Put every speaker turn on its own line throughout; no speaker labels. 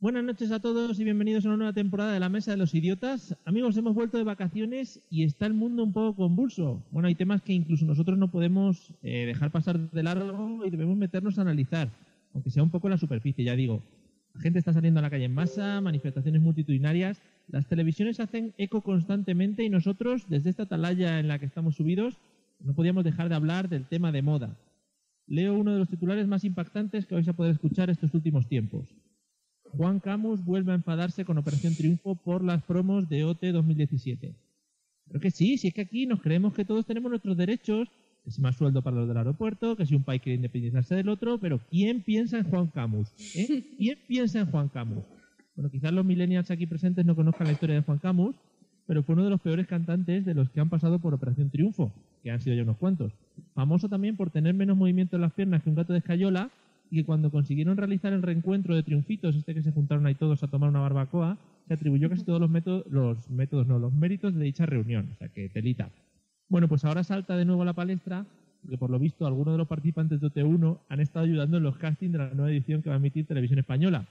Buenas noches a todos y bienvenidos a una nueva temporada de La Mesa de los Idiotas. Amigos, hemos vuelto de vacaciones y está el mundo un poco convulso. Bueno, hay temas que incluso nosotros no podemos eh, dejar pasar de largo y debemos meternos a analizar, aunque sea un poco en la superficie, ya digo. La gente está saliendo a la calle en masa, manifestaciones multitudinarias, las televisiones hacen eco constantemente y nosotros, desde esta atalaya en la que estamos subidos, no podíamos dejar de hablar del tema de moda. Leo uno de los titulares más impactantes que vais a poder escuchar estos últimos tiempos. Juan Camus vuelve a enfadarse con Operación Triunfo por las promos de OT 2017. Pero que sí, si es que aquí nos creemos que todos tenemos nuestros derechos, que si más sueldo para los del aeropuerto, que si un país quiere independizarse del otro, pero ¿quién piensa en Juan Camus? ¿Eh? ¿Quién piensa en Juan Camus? Bueno, quizás los millennials aquí presentes no conozcan la historia de Juan Camus, pero fue uno de los peores cantantes de los que han pasado por Operación Triunfo, que han sido ya unos cuantos. Famoso también por tener menos movimiento en las piernas que un gato de escayola y que cuando consiguieron realizar el reencuentro de triunfitos, este que se juntaron ahí todos a tomar una barbacoa, se atribuyó casi todos los métodos, los métodos, no, los méritos de dicha reunión, o sea que telita. Bueno, pues ahora salta de nuevo a la palestra, porque por lo visto algunos de los participantes de OT1 han estado ayudando en los castings de la nueva edición que va a emitir Televisión Española.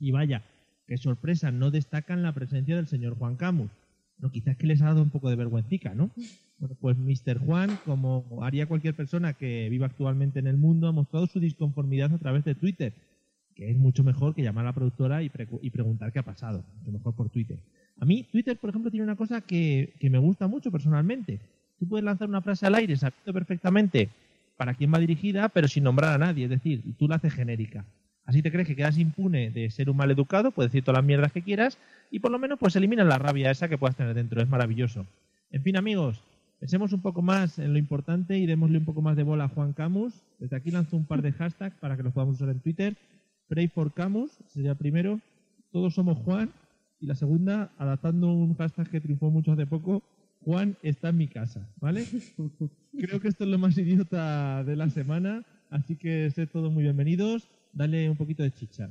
Y vaya, qué sorpresa, no destacan la presencia del señor Juan Camus. No, quizás que les ha dado un poco de vergüencica, ¿no? Bueno, pues Mr. Juan, como haría cualquier persona que viva actualmente en el mundo, ha mostrado su disconformidad a través de Twitter, que es mucho mejor que llamar a la productora y, pre- y preguntar qué ha pasado, mucho mejor por Twitter. A mí, Twitter, por ejemplo, tiene una cosa que, que me gusta mucho personalmente. Tú puedes lanzar una frase al aire sabiendo perfectamente para quién va dirigida, pero sin nombrar a nadie, es decir, tú la haces genérica. Así te crees que quedas impune de ser un mal educado, puedes decir todas las mierdas que quieras y por lo menos pues eliminas la rabia esa que puedas tener dentro, es maravilloso. En fin, amigos, pensemos un poco más en lo importante y démosle un poco más de bola a Juan Camus. Desde aquí lanzo un par de hashtags para que los podamos usar en Twitter. Pray for Camus sería el primero, todos somos Juan y la segunda, adaptando un hashtag que triunfó mucho hace poco, Juan está en mi casa, ¿vale? Creo que esto es lo más idiota de la semana, así que sed todos muy bienvenidos. Dale un poquito de chicha.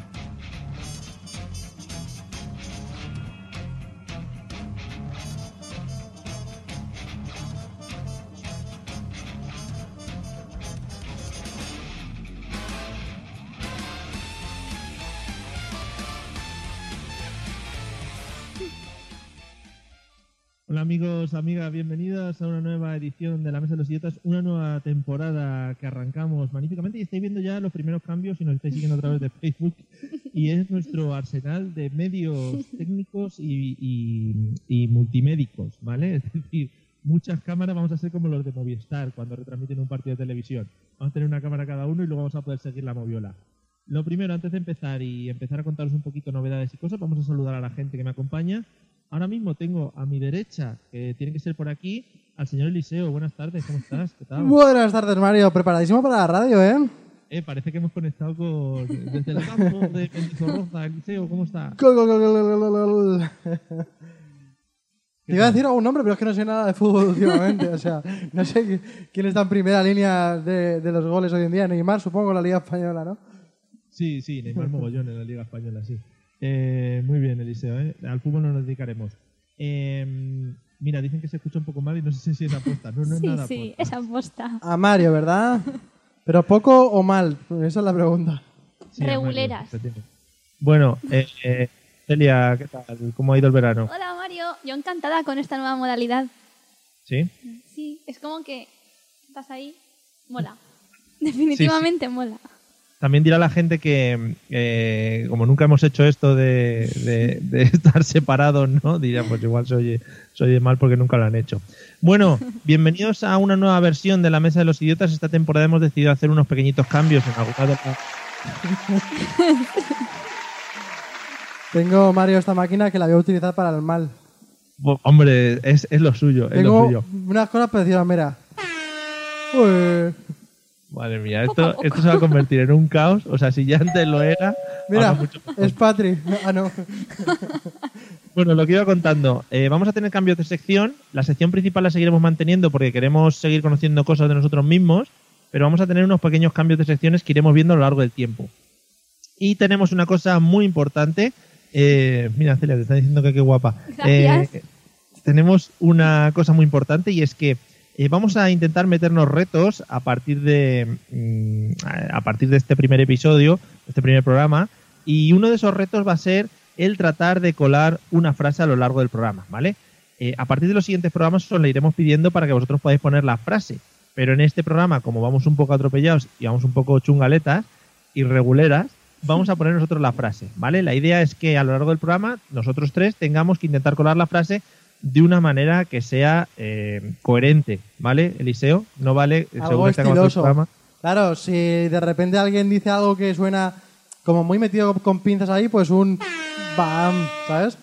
Amigos, amigas, bienvenidas a una nueva edición de La Mesa de los Idiotas, una nueva temporada que arrancamos magníficamente y estáis viendo ya los primeros cambios si nos estáis siguiendo a través de Facebook y es nuestro arsenal de medios técnicos y, y- multimédicos, ¿vale? Es decir, muchas cámaras vamos a ser como los de Movistar cuando retransmiten un partido de televisión. Vamos a tener una cámara cada uno y luego vamos a poder seguir la moviola. Lo primero, antes de empezar y empezar a contaros un poquito novedades y cosas, vamos a saludar a la gente que me acompaña. Ahora mismo tengo a mi derecha, que tiene que ser por aquí, al señor Eliseo. Buenas tardes, ¿cómo estás? ¿Qué tal?
Buenas tardes, Mario. Preparadísimo para la radio, ¿eh?
Eh, parece que hemos conectado con desde el campo de Mendizorroza. Eliseo, ¿cómo está?
Gol, gol, gol. Te iba a decir algún nombre, pero es que no sé nada de fútbol últimamente. O sea, no sé qui- quién está en primera línea de, de los goles hoy en día. Neymar, supongo, la Liga Española, ¿no?
Sí, sí, Neymar Mogollón en la Liga Española, sí. Eh, muy bien, Eliseo, ¿eh? Al fútbol no nos dedicaremos. Eh, mira, dicen que se escucha un poco mal y no sé si es aposta. No, no es
sí,
nada
sí,
aposta.
esa aposta.
A Mario, ¿verdad? Pero poco o mal. Esa es la pregunta.
Sí, Mario,
Reguleras.
efectivamente. Bueno, eh, eh, Celia, ¿qué tal? ¿Cómo ha ido el verano?
Hola Mario, yo encantada con esta nueva modalidad.
¿Sí?
Sí, es como que estás ahí, mola. Definitivamente mola.
También dirá la gente que, eh, como nunca hemos hecho esto de, de- de estar separados, ¿no? Dirán, pues igual se oye, se oye mal porque nunca lo han hecho. Bueno, bienvenidos a una nueva versión de la Mesa de los Idiotas. Esta temporada hemos decidido hacer unos pequeñitos cambios en algunas de las-
Tengo, Mario, esta máquina que la voy a utilizar para el mal.
Hombre, es, es lo suyo, es lo
Tengo
suyo.
unas cosas parecidas, mira. Uy.
Madre mía, esto, esto se va a convertir en un caos. O sea, si ya antes lo era,
Mira,
mucho
es Patri. Ah, no.
Bueno, lo que iba contando, eh, vamos a tener cambios de sección. La sección principal la seguiremos manteniendo porque queremos seguir conociendo cosas de nosotros mismos, pero vamos a tener unos pequeños cambios de secciones que iremos viendo a lo largo del tiempo. Y tenemos una cosa muy importante. eh, mira, Celia, te está diciendo que qué guapa.
Gracias.
Eh, tenemos una cosa muy importante y es que eh, vamos a intentar meternos retos a partir de mm, a partir de este primer episodio, este primer programa, y uno de esos retos va a ser el tratar de colar una frase a lo largo del programa, ¿vale? Eh, a partir de los siguientes programas os le iremos pidiendo para que vosotros podáis poner la frase, pero en este programa, como vamos un poco atropellados y vamos un poco chungaletas y reguleras, vamos a poner nosotros la frase, ¿vale? La idea es que a lo largo del programa nosotros tres tengamos que intentar colar la frase de una manera que sea eh, coherente, ¿vale, Eliseo? No vale
Algo
según
estiloso.
programa.
Claro, si de repente alguien dice algo que suena como muy metido con pinzas ahí, pues un bam, ¿sabes?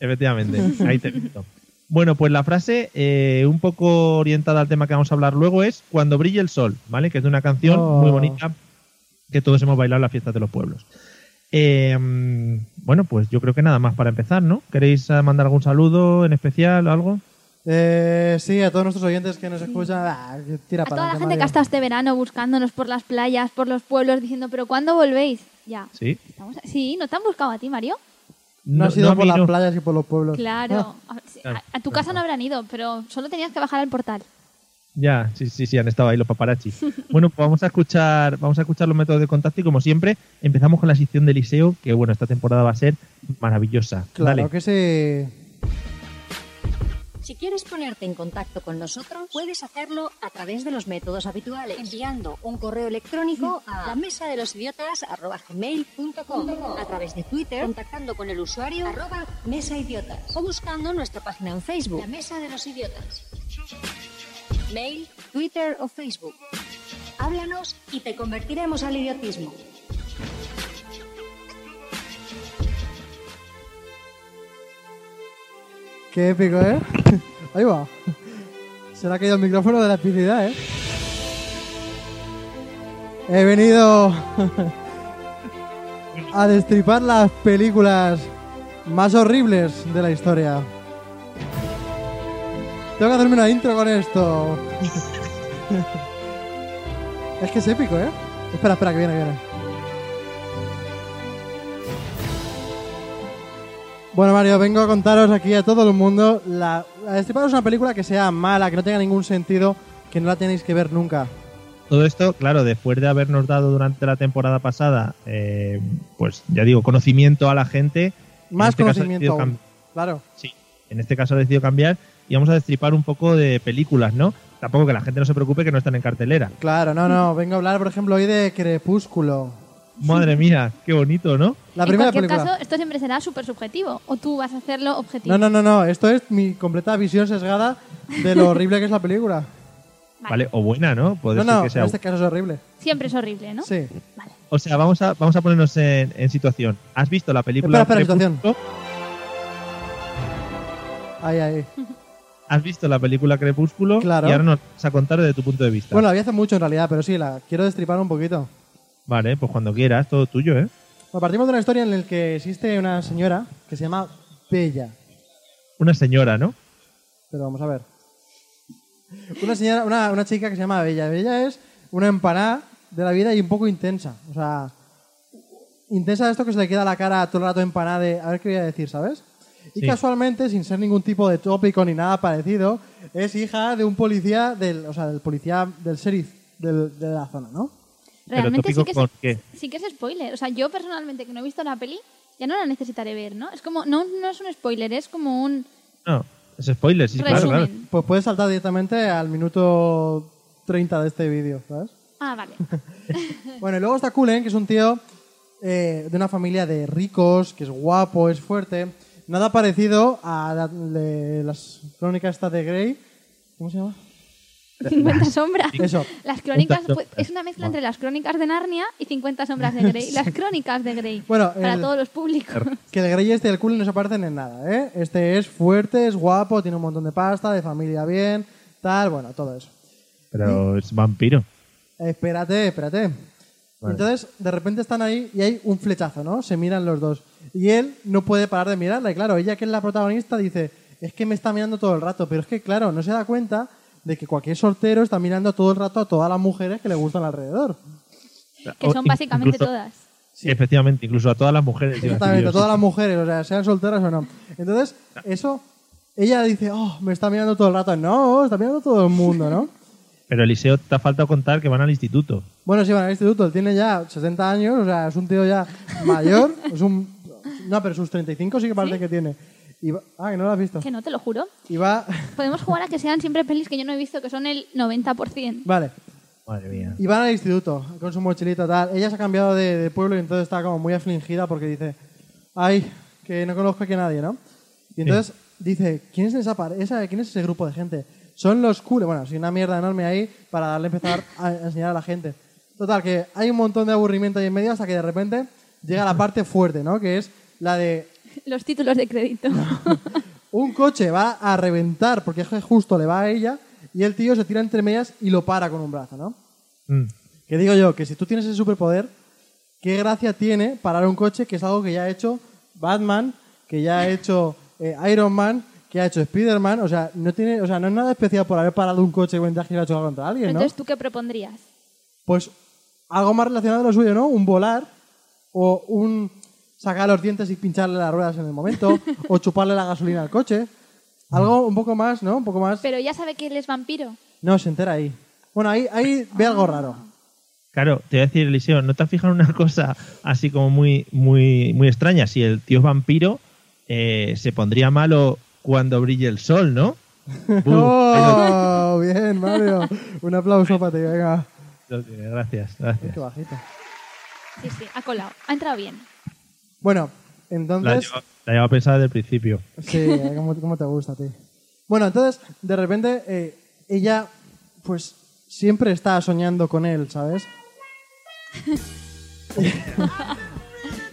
Efectivamente, ahí te he visto. Bueno, pues la frase, eh, un poco orientada al tema que vamos a hablar luego, es Cuando brille el sol, ¿vale? Que es de una canción
Oh.
muy bonita que todos hemos bailado en las fiestas de los pueblos. Eh, bueno, pues yo creo que nada más para empezar, ¿no? ¿Queréis eh, mandar algún saludo en especial o algo?
Eh, sí, a todos nuestros oyentes que nos escuchan, ah, tira
A
para
toda la gente que ha estado este verano buscándonos por las playas, por los pueblos, diciendo, ¿pero cuándo volvéis? Ya.
Sí.
Estamos- Sí, ¿no te han buscado a ti, Mario?
No, ha sido
a
por las
no.
playas y por los pueblos.
Claro. A,
Claro,
a- a tu casa no habrán ido, pero solo tenías que bajar al portal.
Ya, sí, sí, sí, han estado ahí los paparazzi. bueno, pues vamos a escuchar, vamos a escuchar los métodos de contacto y como siempre, empezamos con la sección de Eliseo, que bueno, esta temporada va a ser maravillosa.
Claro
Dale.
que sí.
Si quieres ponerte en contacto con nosotros, puedes hacerlo a través de los métodos habituales, enviando un correo electrónico a la mesa de los idiotas a través de Twitter, contactando con el usuario arroba mesa idiotas o buscando nuestra página en Facebook, la mesa de los idiotas. Mail, Twitter o Facebook. Háblanos y te convertiremos al idiotismo.
Qué épico, ¿eh? Ahí va. Se le ha caído el micrófono de la epicidad, ¿eh? He venido a destripar las películas más horribles de la historia. Tengo que hacerme una intro con esto. es que es épico, ¿eh? Espera, espera, que viene, viene. Bueno, Mario, vengo a contaros aquí a todo el mundo la, a destriparos una película que sea mala, que no tenga ningún sentido, que no la tenéis que ver nunca.
Todo esto, claro, después de habernos dado durante la temporada pasada, eh, pues ya digo, conocimiento a la gente. en
Más
este
conocimiento aún. Claro.
Sí, en este caso ha decidido cambiar y vamos a destripar un poco de películas, ¿no? Tampoco que la gente no se preocupe que no están en cartelera.
Claro, no, no. Vengo a hablar, por ejemplo, hoy de Crepúsculo.
Madre mía, qué bonito, ¿no?
La
en
primera
cualquier
película.
caso, esto siempre será súper subjetivo. O tú vas a hacerlo objetivo.
No, no, no, no. Esto es mi completa visión sesgada de lo horrible que es la película.
Vale, o buena, ¿no? Puede
No,
ser
no,
que sea.
en este caso es horrible.
Siempre es horrible, ¿no?
Sí.
Vale.
O sea, vamos a, vamos a ponernos en, en situación. ¿Has visto la película
Espera, espera,
Crepúsculo?
Ahí, ahí.
¿Has visto la película Crepúsculo?
Claro.
Y ahora nos vas a contar desde tu punto de vista.
Bueno, la vi hace mucho en realidad, pero sí, la quiero destripar un poquito.
Vale, pues cuando quieras, todo tuyo, ¿eh?
Bueno, partimos de una historia en la que existe una señora que se llama Bella.
Una señora, ¿no?
Pero vamos a ver. Una señora, una, una chica que se llama Bella. Bella es una empanada de la vida y un poco intensa. O sea, intensa esto que se le queda la cara todo el rato empanada de... A ver qué voy a decir, ¿sabes? Y
Sí.
casualmente, sin ser ningún tipo de tópico ni nada parecido, es hija de un policía, del, o sea, del policía del sheriff del- de la zona, ¿no?
Realmente sí que, es,
qué?
sí que es spoiler. O sea, yo personalmente que no he visto la peli, ya no la necesitaré ver, ¿no? Es como, no, no es un spoiler, es como un
No, es spoiler, sí, claro, claro.
Pues puedes saltar directamente al minuto 30 de este vídeo, ¿sabes?
Ah, vale.
Bueno, y luego está Cullen, que es un tío eh, de una familia de ricos, que es guapo, es fuerte. Nada parecido a la- de las crónicas estas de Grey. ¿Cómo se llama?
50 sombras.
Eso.
Las crónicas,
50
pues, es una mezcla entre las crónicas de Narnia y 50 sombras de Grey. Las crónicas de Grey.
Bueno,
para
el-
todos los públicos.
Que el Grey este y el Cullen no se parecen en nada, ¿eh? Este es fuerte, es guapo, tiene un montón de pasta, de familia bien, tal, bueno, todo eso.
Pero es vampiro.
Espérate, espérate. Entonces, de repente están ahí y hay un flechazo, ¿no? Se miran los dos. Y él no puede parar de mirarla. Y claro, ella que es la protagonista dice, es que me está mirando todo el rato. Pero es que, claro, no se da cuenta de que cualquier soltero está mirando todo el rato a todas las mujeres que le gustan alrededor.
Que son básicamente
incluso-
todas.
Sí, efectivamente, incluso a todas las mujeres.
Exactamente, a todas las mujeres, o sea, sean solteras o no. Entonces, eso, ella dice, oh, me está mirando todo el rato. No, está mirando todo el mundo, ¿no?
Pero Eliseo, te ha faltado contar que van al instituto.
Bueno, sí, van al instituto, él tiene ya 60 años, o sea, es un tío ya mayor, es un... No, pero sus 35 sí que parece que tiene. Y va- Ah, que no lo has visto.
Que no, te lo juro.
Y va...
Podemos jugar a que sean siempre pelis que yo no he visto, que son el 90%.
Vale.
Madre mía.
Y van al instituto con su mochilita tal. Ella se ha cambiado de, de pueblo y entonces está como muy afligida porque dice, ay, que no conozco aquí a nadie, ¿no? Y entonces dice, ¿quién es esa esa, quién es ese grupo de gente? Son los cool. Bueno, sí, una mierda enorme ahí para darle empezar a enseñar a la gente. Total, que hay un montón de aburrimiento ahí en medio hasta que de repente llega la parte fuerte, ¿no? Que es la de
Los títulos de crédito.
un coche va a reventar porque es que justo le va a ella y el tío se tira entre medias y lo para con un brazo, ¿no?
Mm.
Que digo yo, que si tú tienes ese superpoder, ¿qué gracia tiene parar un coche que es algo que ya ha hecho Batman, que ya ha hecho eh, Iron Man, que ha hecho Spider-Man? O sea, no tiene, o sea, no es nada especial por haber parado un coche mientras que iba a chocar contra alguien, ¿no?
Entonces, ¿tú qué propondrías?
Pues algo más relacionado a lo suyo, ¿no? Un volar o un sacar los dientes y pincharle las ruedas en el momento o chuparle la gasolina al coche. Algo un poco más, ¿no? Un poco más...
Pero ya sabe que él es vampiro.
No, se entera ahí. Bueno, ahí, ahí ve algo raro.
Claro, te voy a decir, Eliseo, ¿no te has fijado en una cosa así como muy, muy, muy extraña? Si el tío es vampiro, eh, se pondría malo cuando brille el sol, ¿no?
¡Oh! Bien, Mario. Un aplauso para ti, venga.
lo tiene, Gracias, gracias.
Qué bajito.
Sí, sí, ha colado. Ha entrado bien.
Bueno, entonces...
la llevo a pensar desde el principio.
Sí, eh, ¿cómo, cómo te gusta a ti? Bueno, entonces, de repente, eh, ella, pues, siempre está soñando con él, ¿sabes?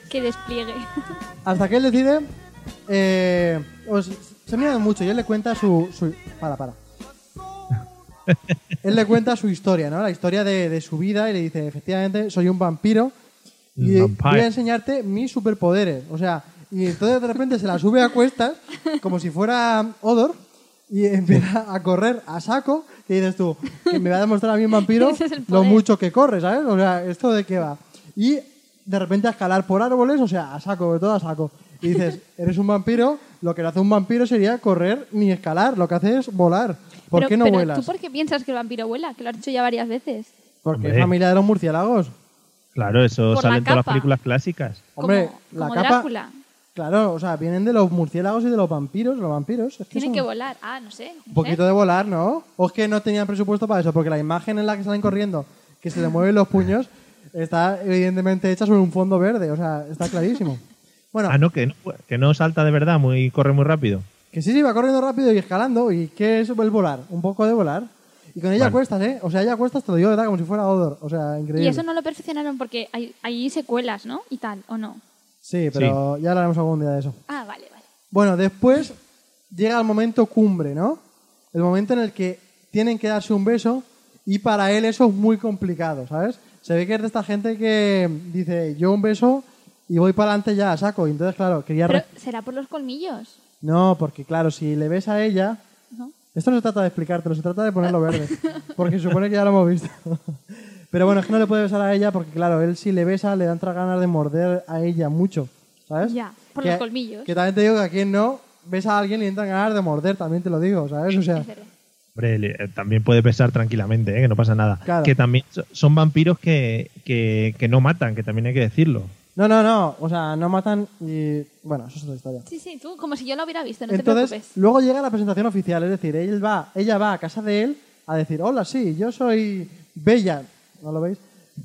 Que despliegue.
Hasta que él decide... Eh, os- se miran mucho y él le cuenta su... su para, para. él le cuenta su historia, ¿no? La historia de, de su vida y le dice, efectivamente, soy un vampiro y
vampire.
voy a enseñarte mis superpoderes. O sea, y entonces de repente se la sube a cuestas como si fuera Odor y empieza a correr a saco y dices tú, que me va a demostrar a mí un vampiro
es
lo mucho que corre, ¿sabes? O sea, ¿esto de qué va? Y de repente a escalar por árboles, o sea, a saco, sobre todo a saco. Y dices, eres un vampiro, lo que no hace un vampiro sería correr ni escalar, lo que hace es volar. ¿Por
pero,
qué no
pero
vuelas?
¿Tú por qué piensas que el vampiro vuela? Que lo has dicho ya varias veces.
Porque es
Hombre.
familia de los murciélagos.
Claro, eso
Por
sale en todas las
capa.
películas clásicas.
Hombre,
como,
la
como
capa-
Drácula.
Claro, o sea, vienen de los murciélagos y de los vampiros. Los vampiros. Es que
Tienen
son
que volar. Ah, no sé.
Un poquito de volar, ¿no? O es que no tenían presupuesto para eso, porque la imagen en la que salen corriendo, que se le mueven los puños, está evidentemente hecha sobre un fondo verde. O sea, está clarísimo. Bueno,
Ah, no, que no, que no salta de verdad, muy corre muy rápido.
que sí, sí, va corriendo rápido y escalando. ¿Y qué es el volar? Un poco de volar. Y con ella
Vale.
cuestas, ¿eh? O sea, ella cuestas, te lo digo de verdad, como si fuera Odor. O sea, increíble.
Y eso no lo perfeccionaron porque hay, hay secuelas, ¿no? Y tal, ¿o no?
Sí, pero ya hablaremos algún día de eso.
Ah, vale, vale.
Bueno, después llega el momento cumbre, ¿no? El momento en el que tienen que darse un beso y para él eso es muy complicado, ¿sabes? Se ve que es de esta gente que dice, yo un beso y voy para adelante ya a saco. Y entonces, claro, quería...
Pero será por los colmillos,
No, porque claro, si le ves a ella...
¿no?
Esto no se trata de explicártelo, se trata de ponerlo verde. Porque se supone que ya lo hemos visto. Pero bueno, es que no le puede besar a ella porque, claro, él si le besa le dan otras ganas de morder a ella mucho, ¿sabes?
Ya, por
Que-
los colmillos.
Que también te digo que a quien no besa a alguien y le entran ganas de morder, también te lo digo, ¿sabes? O sea.
Hombre, le- eh, también puede pesar tranquilamente, ¿eh? que no pasa nada.
Claro.
Que también so- son vampiros que, que, que no matan, que también hay que decirlo.
No, no, no, o sea, no matan y... Bueno, eso es otra historia.
Sí, sí, tú, como si yo lo hubiera visto, no te
Entonces,
preocupes.
luego llega la presentación oficial, es decir, él va, ella va a casa de él a decir, hola, sí, yo soy Bella, ¿no lo veis?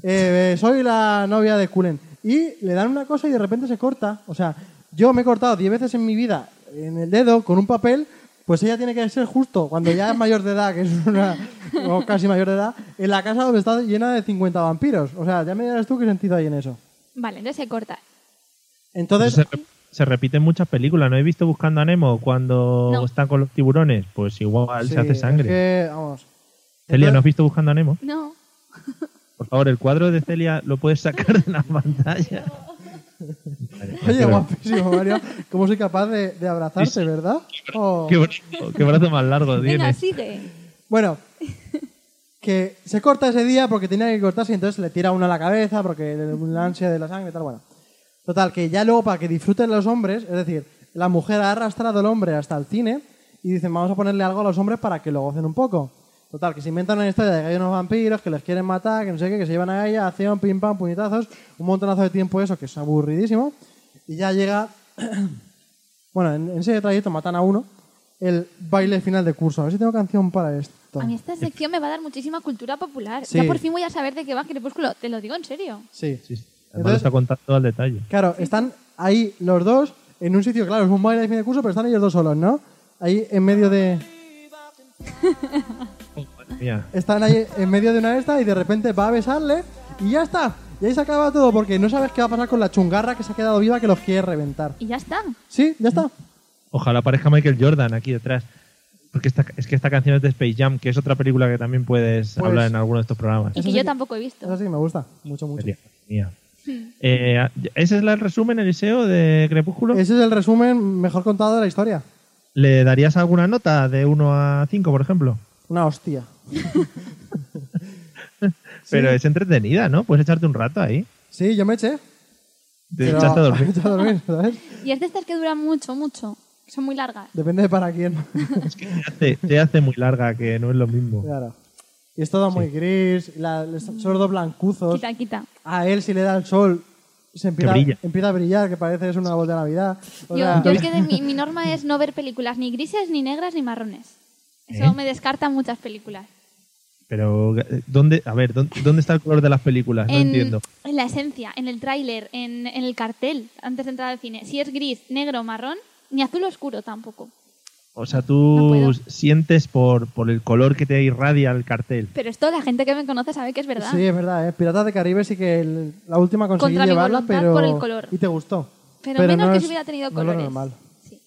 Eh, eh, soy la novia de Kulen. Y le dan una cosa y de repente se corta. O sea, yo me he cortado 10 veces en mi vida en el dedo con un papel, pues ella tiene que ser justo cuando ya es mayor de edad, que es una o casi mayor de edad, en la casa donde está llena de 50 vampiros. O sea, ya me dirás tú qué sentido hay en eso.
Vale, entonces se corta.
Entonces,
se, re- se repite en muchas películas. ¿No he visto Buscando a Nemo cuando
No.
están con los tiburones? Pues igual
sí,
se hace sangre.
es que, vamos.
Celia, ¿no has visto Buscando a Nemo?
No.
Por favor, el cuadro de Celia lo puedes sacar de la pantalla. Vale,
Oye, guapísimo, Mario. ¿Cómo soy capaz de, de abrazarte, verdad? Oh.
Qué, brazo, qué brazo más largo
Venga,
tiene.
sigue.
Bueno, que se corta ese día porque tenía que cortarse y entonces le tira uno a la cabeza porque la ansia de la sangre y tal, bueno. Total, que ya luego para que disfruten los hombres, es decir, la mujer ha arrastrado al hombre hasta el cine y dicen vamos a ponerle algo a los hombres para que lo gocen un poco. Total, que se inventan una historia de que hay unos vampiros que les quieren matar, que no sé qué, que se llevan a ella, acción, pim pam, puñetazos, un montonazo de tiempo eso, que es aburridísimo. Y ya llega, bueno, en, en ese trayecto matan a uno, el baile final de curso. A ver si tengo canción para esto.
A mí esta sección me va a dar muchísima cultura popular.
Sí.
Ya por fin voy a saber de qué va Crepúsculo. Te lo digo en serio.
Sí.
Sí, sí. Además
Entonces-
está contando al detalle.
Claro, están ahí los dos en un sitio, claro, es un baile de fin de curso, pero están ellos dos solos, ¿no? Ahí en medio de.
Mía.
Están ahí en medio de una de estas y de repente va a besarle y ya está. Y ahí se acaba todo porque no sabes qué va a pasar con la chungarra que se ha quedado viva que los quiere reventar.
Y ya está.
Sí, ya está.
Ojalá aparezca Michael Jordan aquí detrás. Porque esta, es que esta canción es de Space Jam, que es otra película que también puedes
Pues-
hablar en alguno de estos programas.
Y que yo tampoco he visto.
Eso sí, me gusta. Mucho, mucho.
Mía. Eh, ¿Ese es el resumen, Eliseo, de Crepúsculo?
Ese es el resumen mejor contado de la historia.
¿Le darías alguna nota de 1 a 5, por ejemplo?
Una hostia.
Pero es entretenida, ¿no? Puedes echarte un rato ahí.
Sí, yo me eché.
Te echaste a dormir.
a dormir, ¿sabes?
Y es de estas que duran mucho, mucho. Que Son muy largas.
Depende de para quién.
Te hace, te hace muy larga, que no es lo mismo.
claro. Y es todo muy gris, la, son dos blancuzos.
Quita, quita.
A él si le da el sol se empieza,
Que
empieza a brillar, que parece es una voz de Navidad. O
Yo,
sea,
yo es que de mi, mi norma es no ver películas ni grises, ni negras, ni marrones. Eso
¿Eh?
me descarta muchas películas.
Pero, ¿dónde, a ver, ¿dónde, dónde está el color de las películas? No
en,
entiendo.
en la esencia, en el tráiler, en, en el cartel, antes de entrar al cine. Si es gris, negro, marrón, ni azul oscuro tampoco.
O sea,
No
tú sientes por, por el color que te irradia el cartel.
Pero esto la gente que me conoce sabe que es verdad.
Sí, es verdad, ¿eh? Piratas de Caribe sí que el- la última conseguí
Contra mi
llevarla,
voluntad
pero...
por el color.
Y te gustó.
Pero menos
no
que
es-
si hubiera tenido
no es lo
colores.
normal.
Sí.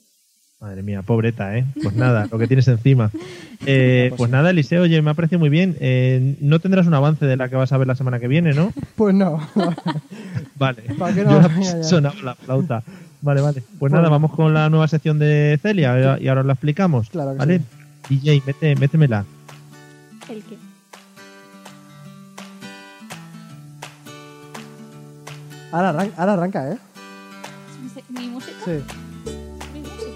Madre mía, pobreta, ¿eh? Pues nada, lo que tienes encima. Eh, pues nada, Eliseo, oye, me ha parecido muy bien. Eh, no tendrás un avance de la que vas a ver la semana que viene, ¿no?
Pues no.
Vale.
¿Para qué
Yo
no?
la-
ya.
sonaba la flauta. Vale, vale. Pues
Bueno.
nada, vamos con la nueva sección de Celia y ahora os la explicamos.
Claro que
¿Vale? DJ, mete, métemela.
¿El qué?
ahora, arran- ahora arranca, ¿eh?
¿Es mi, mi música?
Sí.
Mi música.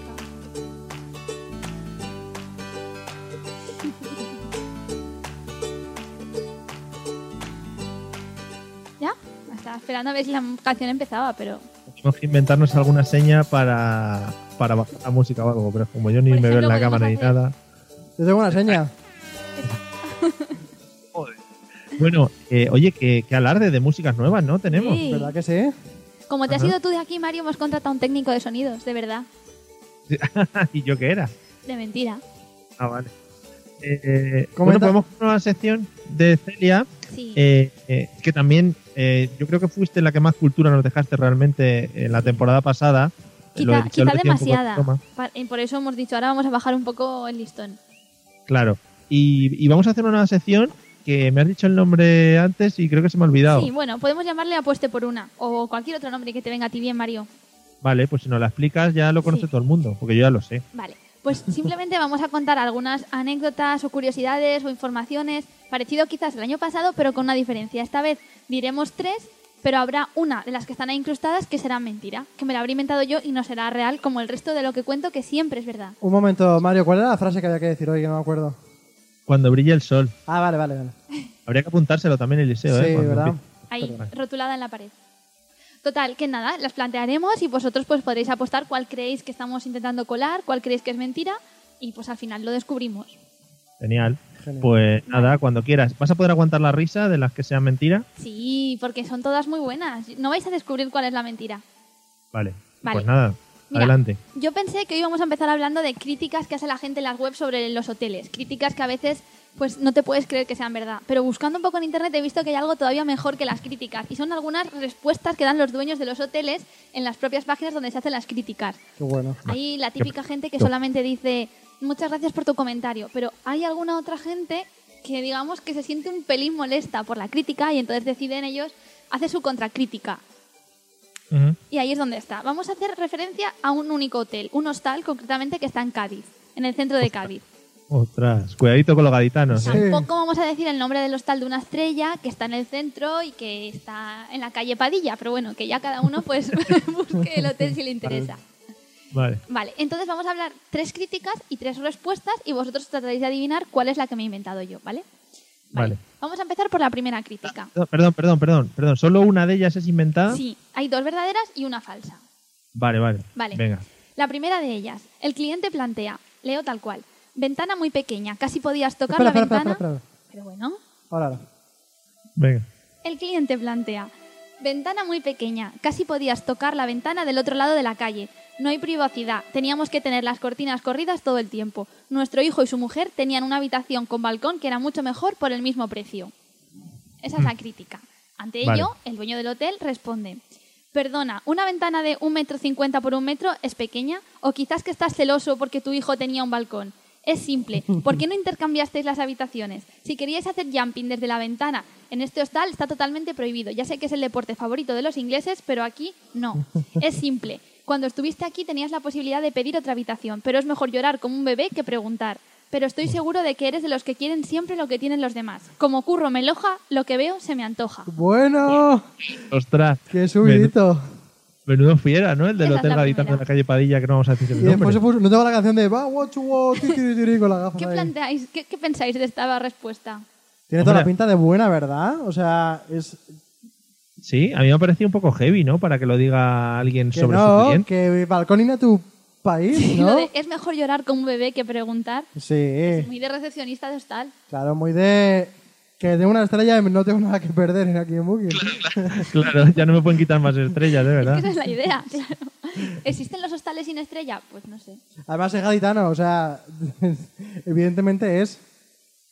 ¿Ya? Estaba esperando a ver si la canción empezaba, pero...
Tenemos que inventarnos alguna seña para, para bajar la música o algo, pero como yo ni
Por
me veo en la cámara ni nada.
Yo tengo una seña.
Bueno, eh, oye, qué, qué alarde de músicas nuevas, ¿no? Tenemos.
Sí.
¿Verdad que sí?
Como te has
Ajá.
ido tú de aquí, Mario, hemos contratado a un técnico de sonidos, de verdad.
¿Y yo qué era?
De mentira.
Ah, vale. Eh, eh, bueno, podemos con una sección de Celia,
Sí.
eh, eh, que también eh, yo creo que fuiste la que más cultura nos dejaste realmente en la temporada pasada.
Quizá
de- yo
quizá
de
demasiada. y por eso hemos dicho, ahora vamos a bajar un poco el listón.
Claro. Y, y vamos a hacer una nueva sección que me has dicho el nombre antes y creo que se me ha olvidado.
Sí, bueno, podemos llamarle Apueste por una. O cualquier otro nombre que te venga a ti bien, Mario.
Vale, pues si nos la explicas ya lo conoce
Sí.
todo el mundo, porque yo ya lo sé.
Vale, pues simplemente vamos a contar algunas anécdotas o curiosidades o informaciones, parecido quizás al año pasado, pero con una diferencia. Esta vez diremos tres, pero habrá una de las que están ahí incrustadas que será mentira, que me la habré inventado yo y no será real como el resto de lo que cuento, que siempre es verdad.
Un momento, Mario, ¿cuál era la frase que había que decir hoy que no me acuerdo?
Cuando brille el sol.
Ah, vale, vale, vale.
Habría que apuntárselo también, Eliseo, ¿eh?
sí, ¿verdad?
empiece.
Ahí, rotulada en la pared. Total, que nada, las plantearemos y vosotros pues podréis apostar cuál creéis que estamos intentando colar, cuál creéis que es mentira y pues al final lo descubrimos.
Genial.
Genial.
Pues nada, cuando quieras. ¿Vas a poder aguantar la risa de las que sean mentira?
Sí, porque son todas muy buenas. No vais a descubrir cuál es la mentira.
Vale.
Vale.
Pues nada,
Mira,
adelante.
Yo pensé que hoy íbamos a empezar hablando de críticas que hace la gente en las webs sobre los hoteles. Críticas que a veces pues no te puedes creer que sean verdad. Pero buscando un poco en internet he visto que hay algo todavía mejor que las críticas. Y son algunas respuestas que dan los dueños de los hoteles en las propias páginas donde se hacen las críticas.
Qué bueno.
Hay la típica gente que solamente dice muchas gracias por tu comentario. Pero hay alguna otra gente que digamos que se siente un pelín molesta por la crítica y entonces deciden ellos hacer su contracrítica.
Ujú.
Y ahí es donde está. Vamos a hacer referencia a un único hotel, un hostal concretamente que está en Cádiz, en el centro de Cádiz.
Ostras, cuidadito con los gaditanos. ¿eh?
Tampoco vamos a decir el nombre del hostal de una estrella que está en el centro y que está en la calle Padilla, pero bueno, que ya cada uno pues busque el hotel si le interesa.
Vale.
Vale, entonces vamos a hablar tres críticas y tres respuestas y vosotros trataréis de adivinar cuál es la que me he inventado yo, ¿vale?
Vale.
Vamos a empezar por la primera crítica.
No, Perdón, perdón, perdón, perdón. ¿Solo una de ellas es inventada?
Sí, hay dos verdaderas y una falsa.
Vale, vale.
Vale.
Venga.
La primera de ellas, el cliente plantea, leo tal cual, ventana muy pequeña, casi podías tocar
Espera,
la
espera,
ventana.
espera, espera.
Pero bueno,
Ahora, ahora.
Venga.
el cliente plantea, ventana muy pequeña, casi podías tocar la ventana del otro lado de la calle. No hay privacidad, teníamos que tener las cortinas corridas todo el tiempo. Nuestro hijo y su mujer tenían una habitación con balcón que era mucho mejor por el mismo precio. Esa es la crítica. Ante
Mm. Vale.
ello, el dueño del hotel responde, perdona, ¿una ventana de un metro cincuenta por un metro es pequeña? ¿O quizás que estás celoso porque tu hijo tenía un balcón? Es simple. ¿Por qué no intercambiasteis las habitaciones? Si queríais hacer jumping desde la ventana, en este hostal está totalmente prohibido. Ya sé que es el deporte favorito de los ingleses, pero aquí no. Es simple. Cuando estuviste aquí tenías la posibilidad de pedir otra habitación, pero es mejor llorar como un bebé que preguntar. Pero estoy seguro de que eres de los que quieren siempre lo que tienen los demás. Como curro me loja, lo que veo se me antoja.
Bueno,
Ostras.
qué subidito.
Menudo fiera, ¿no? El del
Esa es
Hotel
la
Gaditano de la calle Padilla, que no vamos a decir el
Y
nombre.
después se puso, no tengo la canción de va, ti, ti, con las gafas
¿Qué planteáis? ¿Qué, qué pensáis de esta respuesta?
Tiene toda la pinta de buena, ¿verdad? O sea, es
Sí, a mí me ha parecido un poco heavy, ¿no? Para que lo diga alguien
que
sobre su
no,
cliente.
que balcón a tu país, ¿no?
de, es mejor llorar como un bebé que preguntar.
Sí,
Muy de recepcionista de hostal.
claro, muy de que de una estrella no tengo nada que perder aquí en Booking.
Claro, ya no me pueden quitar más estrellas, de verdad.
Esa es la idea, claro. ¿Existen los hostales sin estrella? Pues no sé.
Además es gaditano, o sea, evidentemente es.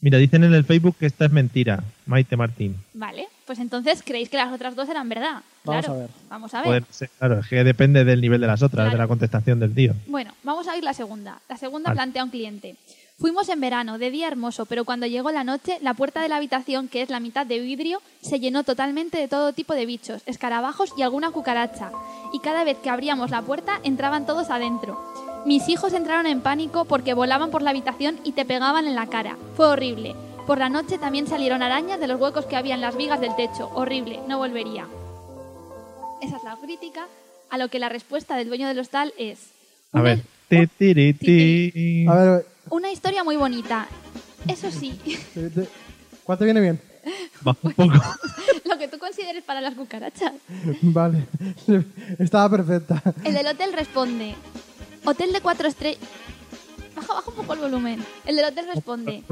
Mira, dicen en el Facebook que esta es mentira, Maite Martín.
Vale, pues entonces creéis que las otras dos eran verdad.
Vamos
Claro.
a ver.
Vamos a ver.
Puede ser, claro, es que depende del nivel de las otras,
Claro.
de la contestación del tío.
Bueno, vamos a oír la segunda. La segunda
Vale.
plantea un cliente. Fuimos en verano, de día hermoso, pero cuando llegó la noche, la puerta de la habitación, que es la mitad de vidrio, se llenó totalmente de todo tipo de bichos, escarabajos y alguna cucaracha. Y cada vez que abríamos la puerta, entraban todos adentro. Mis hijos entraron en pánico porque volaban por la habitación y te pegaban en la cara. Fue horrible. Por la noche también salieron arañas de los huecos que había en las vigas del techo. Horrible, no volvería. Esa es la crítica, a lo que la respuesta del dueño del hostal es...
A ver. Ti, tiri, ti.
A ver,
una historia muy bonita. Eso sí,
te- te- ¿cuál te viene bien?
Baja un poco.
lo que tú consideres para las cucarachas.
Vale, estaba perfecta.
El del hotel responde, hotel de cuatro estrellas... Baja, baja un poco el volumen. El del hotel responde,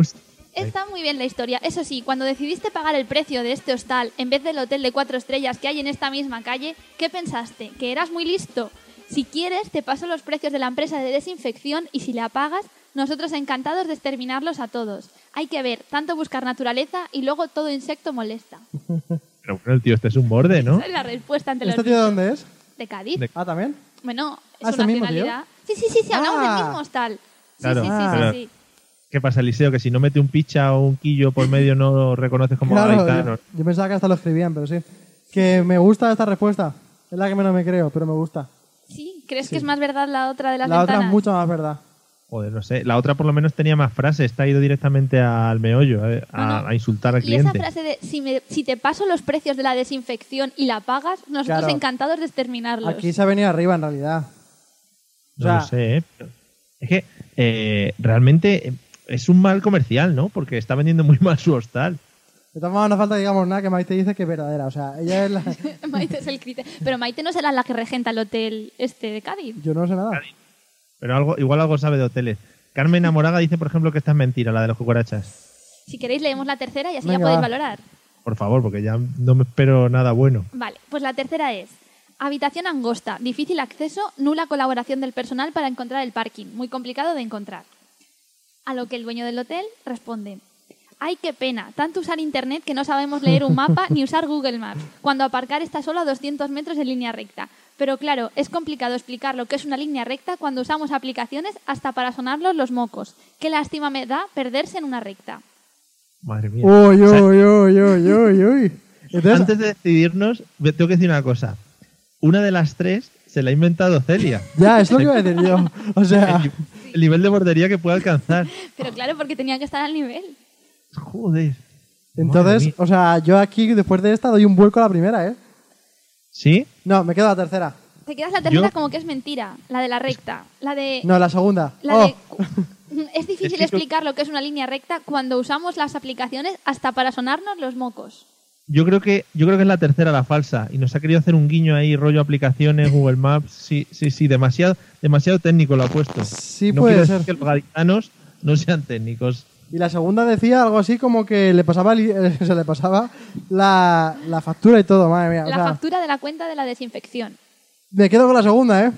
está muy bien la historia. Eso sí, cuando decidiste pagar el precio de este hostal en vez del hotel de cuatro estrellas que hay en esta misma calle, ¿qué pensaste? ¿Que eras muy listo? Si quieres, te paso los precios de la empresa de desinfección y si la pagas, nosotros encantados de exterminarlos a todos. Hay que ver, tanto buscar naturaleza y luego todo insecto molesta.
Pero bueno, el tío este es un borde, ¿no?
Esa es la respuesta ante los
¿Este tío de dónde es?
de Cádiz.
De-
Ah, ¿también?
Bueno, es
Ah, ¿es el
una
tío?
Sí, sí, sí, sí, hablamos
Ah.
del mismo hostal. Sí,
Claro,
sí, sí, sí, sí.
¿Qué pasa, Eliseo? Que si no mete un picha o un quillo por medio no lo reconoces como
Claro,
gaditano.
yo, yo pensaba que hasta lo escribían, pero sí. Que me gusta esta respuesta. Es la que menos me creo, pero me gusta.
Sí, ¿crees que es más verdad la otra de las
la otra es mucho más verdad.
Joder, no sé. La otra por lo menos tenía más frases. Está ido directamente al meollo, eh, a, insultar al
Y esa
cliente.
frase de si, me- si te paso los precios de la desinfección y la pagas, nosotros
Claro.
encantados de exterminarlos.
Aquí se ha venido arriba, en realidad. O
No
sea,
lo sé, ¿eh? Es que eh, realmente es un mal comercial, ¿no? Porque está vendiendo muy mal su hostal.
de todas maneras no falta que digamos nada que Maite dice que es verdadera. O sea, ella es la...
Maite es el criterio. Pero Maite no será la que regenta el hotel este de Cádiz.
Yo no sé nada.
Pero algo, igual algo sabe de hoteles. Carmen Amoraga dice, por ejemplo, que esta es mentira, la de las cucarachas.
Si queréis, leemos la tercera y así
Venga,
ya podéis
va.
valorar.
Por favor, porque ya no me espero nada bueno.
Vale, pues la tercera es habitación angosta, difícil acceso, nula colaboración del personal para encontrar el parking, muy complicado de encontrar. A lo que el dueño del hotel responde, ay, qué pena, tanto usar internet que no sabemos leer un mapa ni usar Google Maps, cuando aparcar está solo a 200 metros en línea recta. Pero claro, es complicado explicar lo que es una línea recta cuando usamos aplicaciones hasta para sonarlos los mocos. Qué lástima me da perderse en una recta.
Madre mía.
Uy, uy, uy, uy, uy, uy. Entonces,
Antes de decidirnos, tengo que decir una cosa. Una de las tres se la ha inventado Celia.
ya, es lo que iba a decir yo. O sea,
El, el nivel de bordería que puede alcanzar.
Pero claro, porque tenía que estar al nivel.
Joder.
Entonces, o sea, yo aquí después de esta doy un vuelco a la primera, ¿eh?
¿Sí?
No, me quedo la tercera.
Te quedas la tercera
Yo-
como que es mentira, la de la recta. La de...
No, la segunda.
La
Oh,
de- Es difícil
Es que-
explicar lo que es una línea recta cuando usamos las aplicaciones hasta para sonarnos los mocos.
Yo creo que yo creo que es la tercera la falsa y nos ha querido hacer un guiño ahí rollo aplicaciones Google Maps sí sí sí demasiado demasiado técnico lo ha puesto
Sí
no
puede
quiero
ser.
que los gaditanos no sean técnicos
Y la segunda decía algo así como que le pasaba, eh, se le pasaba la, la factura y todo, madre mía. O
La
sea,
factura de la cuenta de la desinfección.
me quedo con la segunda, ¿eh?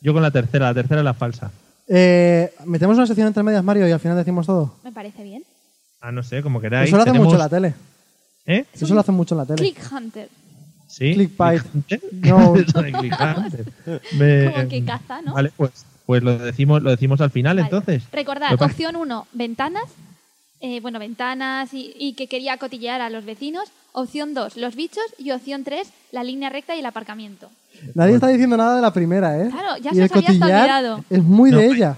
yo con la tercera la tercera es la falsa
Eh, Metemos una sección entre medias, Mario, y al final decimos todo.
Me parece bien.
ah no sé como queráis
Eso lo hace
Tenemos-
mucho en la tele.
¿eh?
Eso lo hacen mucho en la tele.
Click Hunter.
sí
Clickbait.
Clickbait.
No.
Eso de Clickbait. Me-
Como que caza, ¿no?
vale pues pues lo decimos lo decimos al final
Vale.
entonces
Recordad, opción 1, ventanas. Eh, bueno, ventanas y, y que quería cotillear a los vecinos. Opción 2, los bichos. Y opción 3, la línea recta y el aparcamiento.
Nadie está diciendo nada de la primera, ¿eh?
Claro, ya
y
se os había olvidado.
es muy
No,
de ella.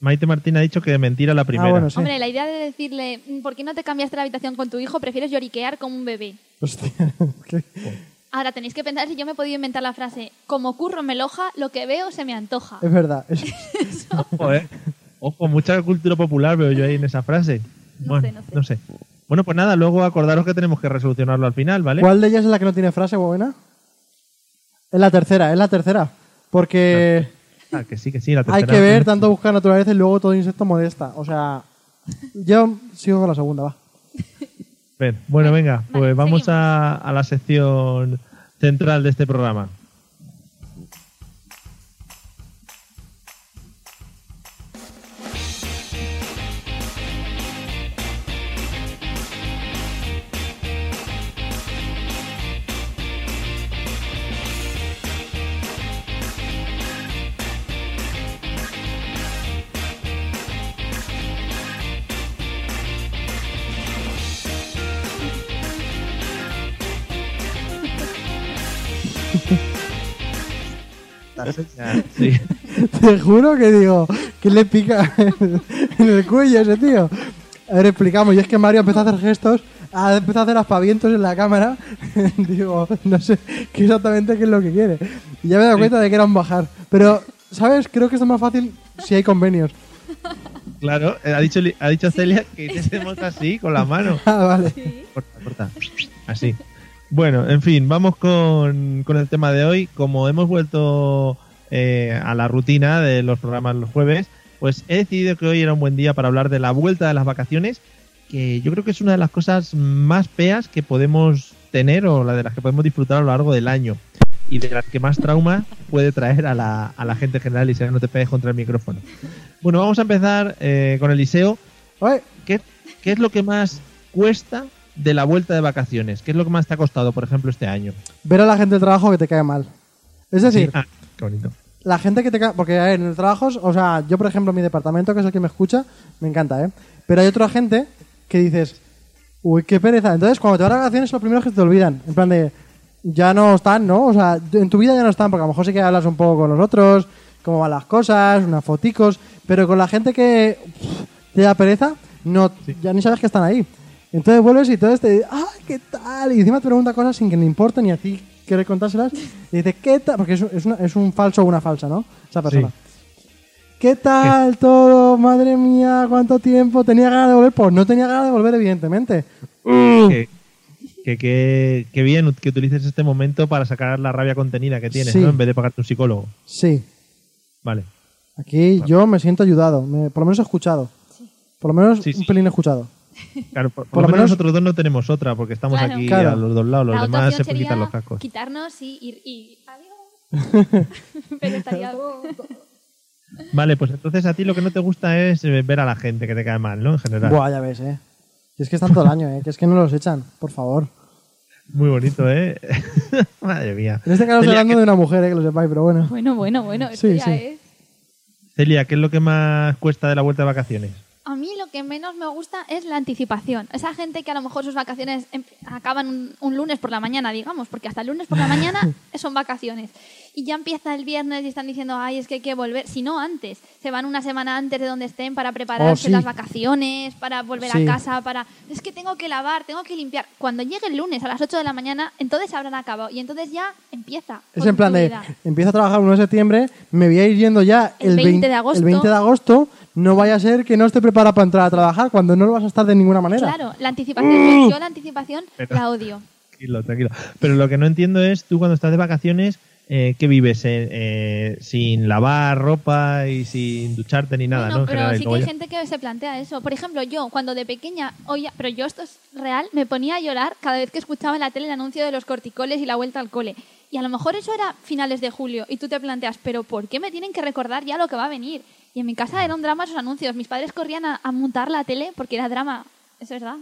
Maite Martín ha dicho que de mentira la primera
Ah, bueno, sí.
Hombre, la idea de decirle, "Mm, ¿por qué no te cambiaste la habitación con tu hijo? Prefieres lloriquear como un bebé.
Hostia, qué-
Ahora tenéis que pensar si yo me he podido inventar la frase, como curro me loja, lo que veo se me antoja.
es verdad. es-
Ojo, eh. Ojo, mucha cultura popular veo yo ahí en esa frase.
No
bueno,
sé, no sé.
no sé. Bueno, pues nada, luego acordaros que tenemos que resolucionarlo al final, ¿vale?
¿Cuál de ellas es la que no tiene frase buena? Es la tercera, es la tercera. Porque
Ah, que sí, que sí, la tercera.
hay que ver tanto buscar naturaleza y luego todo insecto molesta. O sea, yo sigo con la segunda, va.
Bueno, venga, pues
Vale,
vamos a la sección central de este programa. Sí.
Te juro que digo, que le pica en el cuello ese tío. A ver, explicamos. Y es que Mario empezó a hacer gestos, ha empezado a hacer aspavientos en la cámara. digo, no sé qué exactamente qué es lo que quiere. Y ya me he dado cuenta de que era un bajar. Pero, ¿sabes? Creo que esto es más fácil si hay convenios.
Claro, eh, ha dicho, ha dicho Celia que hiciésemos así, con la mano.
Ah, vale.
Corta, corta. Así. Bueno, en fin, vamos con, con el tema de hoy. Como hemos vuelto eh, a la rutina de los programas los jueves, pues he decidido que hoy era un buen día para hablar de la vuelta de las vacaciones, que yo creo que es una de las cosas más feas que podemos tener o la de las que podemos disfrutar a lo largo del año y de las que más trauma puede traer a la, a la gente en general y si no te pegues contra el micrófono. Bueno, vamos a empezar eh, con Eliseo. ¿Qué, ¿Qué es lo que más cuesta de la vuelta de vacaciones? ¿Qué es lo que más te ha costado, por ejemplo, este año?
ver a la gente del trabajo que te cae mal. Es decir,
Sí. Ah, qué bonito.
la gente que te cae... Porque a ver, en el trabajo, o sea, yo por ejemplo, mi departamento, que es el que me escucha, me encanta, ¿eh? Pero hay otra gente que dices, uy, qué pereza. Entonces, cuando te vas a vacaciones, lo primero es que te olvidan. En plan de, ya no están, ¿no? O sea, en tu vida ya no están, porque a lo mejor sí que hablas un poco con los otros, cómo van las cosas, unas foticos, pero con la gente que pff, te da pereza, no, ya ni sabes que están ahí. Entonces vuelves y entonces te dice, ¡ah, qué tal! Y encima te pregunta cosas sin que le importe ni a ti querer contárselas. Y dice, ¿qué tal? Porque es, es, una- es un falso o una falsa, ¿no? Esa persona. ¿Qué tal todo? Madre mía, ¿cuánto tiempo? ¿Tenía ganas de volver? Pues no tenía ganas de volver, evidentemente.
Que, que, que- que bien que utilices este momento para sacar la rabia contenida que tienes,
Sí.
¿no? En vez de pagarte un psicólogo.
Sí.
Vale.
Aquí yo me siento ayudado, me- por lo menos escuchado. Por lo menos
Sí,
un
sí.
pelín escuchado.
Claro, por,
Por
lo
lo
menos
menos-
nosotros dos no tenemos otra, porque estamos
Claro.
aquí
Claro.
a los dos lados. Los
la
demás se quitan
sería
los cascos.
quitarnos y ir y, adiós. Pero estaría...
Vale, pues entonces a ti lo que no te gusta es eh, ver a la gente que te cae mal, ¿no? En general.
Buah, ya ves, eh. Y es que están todo el año, eh. Que es que no los echan, por favor.
Muy bonito, ¿eh? Madre mía.
En este caso estoy hablando
¿qué-
de una mujer, eh, que lo sepáis, pero bueno.
Bueno, bueno, bueno, esto
Sí,
ya
sí.
es...
Celia, ¿qué es lo que más cuesta de la vuelta de vacaciones?
A mí lo que menos me gusta es la anticipación. Esa gente que a lo mejor sus vacaciones em- acaban un, un lunes por la mañana, digamos, porque hasta el lunes por la mañana son vacaciones. Y ya empieza el viernes y están diciendo, ay, es que hay que volver. Si no, antes. Se van una semana antes de donde estén para prepararse
Oh, sí.
las vacaciones, para volver
Sí.
a casa, para... Es que tengo que lavar, tengo que limpiar. Cuando llegue el lunes a las 8 de la mañana, entonces habrán acabado. Y entonces ya empieza.
Es en plan de,
vida.
empiezo a trabajar el 1 de septiembre, me voy a ir yendo ya
El 20
vein-
de agosto.
el 20 de agosto, no vaya a ser que no esté preparado para entrar a trabajar cuando no lo vas a estar de ninguna manera.
Claro, la anticipación. Yo la anticipación
Pero-
la odio.
Tranquilo, tranquilo. Pero lo que no entiendo es, tú cuando estás de vacaciones, eh, ¿qué vives? Eh, eh, sin lavar ropa y sin ducharte ni nada, ¿no?
Pero
general,
sí que hay gente que se plantea eso. Por ejemplo, yo cuando de pequeña oía, pero yo esto es real, me ponía a llorar cada vez que escuchaba en la tele el anuncio de los corticoles y la vuelta al cole. Y a lo mejor eso era finales de julio y tú te planteas, pero ¿por qué me tienen que recordar ya lo que va a venir? Y en mi casa era un drama esos anuncios. Mis padres corrían a, a mutar la tele porque era drama. Es verdad.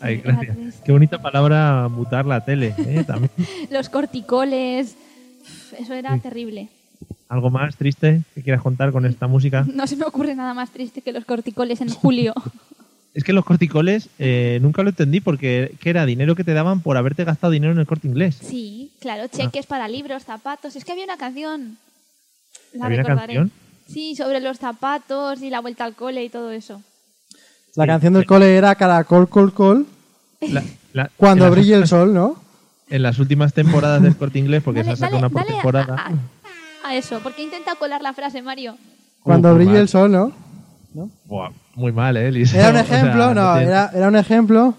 Ay, gracias. Qué bonita palabra mutar la tele, ¿eh? También.
Los corticoles. Eso era terrible.
¿Algo más triste que quieras contar con esta música?
No se me ocurre nada más triste que los corticoles en julio.
Es que los corticoles eh, nunca lo entendí porque ¿qué era dinero que te daban por haberte gastado dinero en el corte inglés.
Sí, claro, cheques para libros, zapatos. Es que había una canción. La
¿Había una
recordaré.
canción?
Sí, sobre los zapatos y la vuelta al cole y todo eso.
La
Sí.
canción del cole era Caracol, col, col,
La- la-
cuando
las
brille el sol, ¿no?
En las últimas temporadas del corte inglés, porque
Dale,
se ha sacado una por
dale a-
temporada.
A, a eso, porque intenta colar la frase, Mario.
Cuando
muy
brille
mal.
el sol, ¿no?
Buah, muy mal, ¿eh, Eliseo?
Era un
O sea,
ejemplo, no, era, era un ejemplo.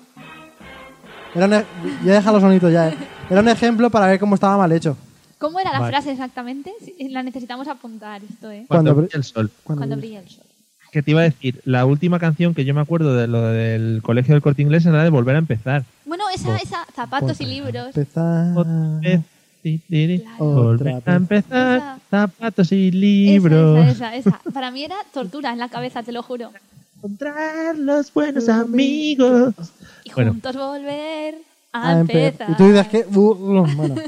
Era un e- ya deja los sonitos ya. eh. Era un ejemplo para ver cómo estaba mal hecho.
¿Cómo era la
Vale.
frase exactamente? La necesitamos apuntar esto, ¿eh?
Cuando
Cuando
brille el sol.
Cuando
Cuando
brille-
el sol.
Que te iba a decir, la última canción que yo me acuerdo de lo del colegio del corte inglés era la de volver a empezar.
Bueno, esa, esa, zapatos y libros.
Empezar.
Otra vez, ti, ti, ti,
Claro.
Volver
Otra
a empezar,
Esa.
zapatos y libros.
esa, esa, esa. Para mí era tortura en la cabeza, te lo juro.
Encontrar los buenos amigos.
Y
Bueno.
juntos volver a,
a empe-
empezar.
Y tú dices que. uh, bueno.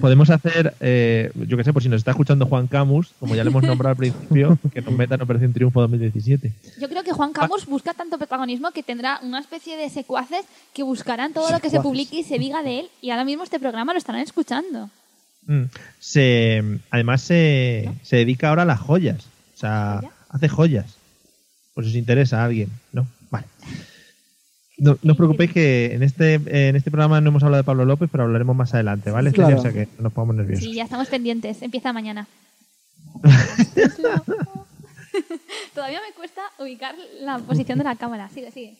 Podemos hacer, eh, yo que sé, por si nos está escuchando Juan Camus, como ya le hemos nombrado al principio, que nos meta en Operación Triunfo 2017.
Yo creo que Juan Camus busca tanto protagonismo que tendrá una especie de secuaces que buscarán todo lo que se publique y se diga de él. Y ahora mismo este programa lo estarán escuchando.
Mm. Se, además se, se dedica ahora a las joyas. O sea,
¿Joya?
hace joyas. Por si os interesa a alguien. No. No, no os preocupéis que en este, en este programa no hemos hablado de Pablo López, pero hablaremos más adelante, ¿vale?
Claro.
Celia? O sea que no nos pongamos nerviosos.
Sí, ya estamos pendientes. Empieza mañana. Todavía me cuesta ubicar la posición de la cámara. Sigue, sigue.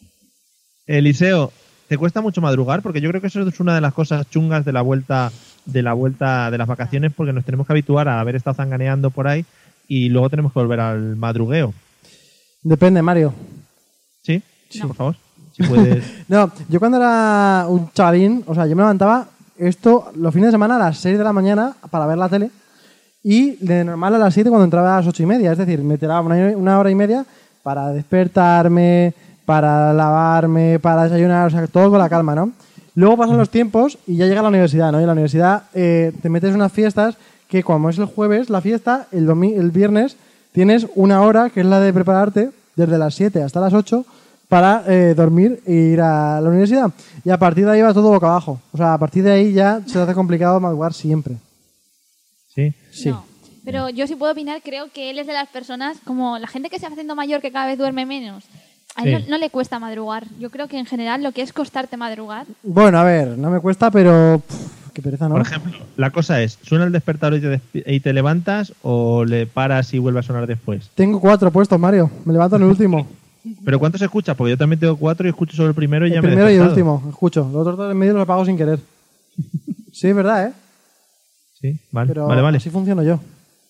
Eliseo, ¿te cuesta mucho madrugar? Porque yo creo que eso es una de las cosas chungas de la vuelta de la vuelta de las vacaciones, porque nos tenemos que habituar a haber estado zanganeando por ahí y luego tenemos que volver al madrugueo.
Depende, Mario.
¿Sí?
No.
Por favor. Si puedes.
No, yo cuando era un chavalín, o sea, yo me levantaba esto los fines de semana a las 6 de la mañana para ver la tele y de normal a las 7 cuando entraba a las 8 y media. Es decir, me tiraba una, hora y media para despertarme, para lavarme, para desayunar, o sea, todo con la calma, ¿no? Luego pasan los tiempos y ya llega la universidad, ¿no? Y en la universidad eh, te metes unas fiestas que como es el jueves la fiesta, el, el viernes tienes una hora que es la de prepararte desde las 7 hasta las 8 para eh, dormir e ir a la universidad. Y a partir de ahí va todo boca abajo. O sea, a partir de ahí ya se te hace complicado madrugar siempre.
Sí.
Sí.
No. Pero yo sí puedo opinar, creo que él es de las personas, como la gente que se va haciendo mayor, que cada vez duerme menos. A él
Sí.
no, no le cuesta madrugar. Yo creo que en general lo que es costarte madrugar.
Bueno, a ver, no me cuesta, pero pff, qué pereza, ¿no?
Por ejemplo, la cosa es, ¿suena el despertador y te, y te levantas o le paras y vuelve a sonar después?
Tengo cuatro puestos, Mario. Me levanto en el último.
¿Pero cuántos escuchas? Porque yo también tengo cuatro y escucho solo el primero y ya
el
me he
primero y el último, escucho. Los otros dos en medio los apago sin querer. Sí, es verdad, ¿eh?
Sí, vale,
Pero
vale, vale.
así funciono yo.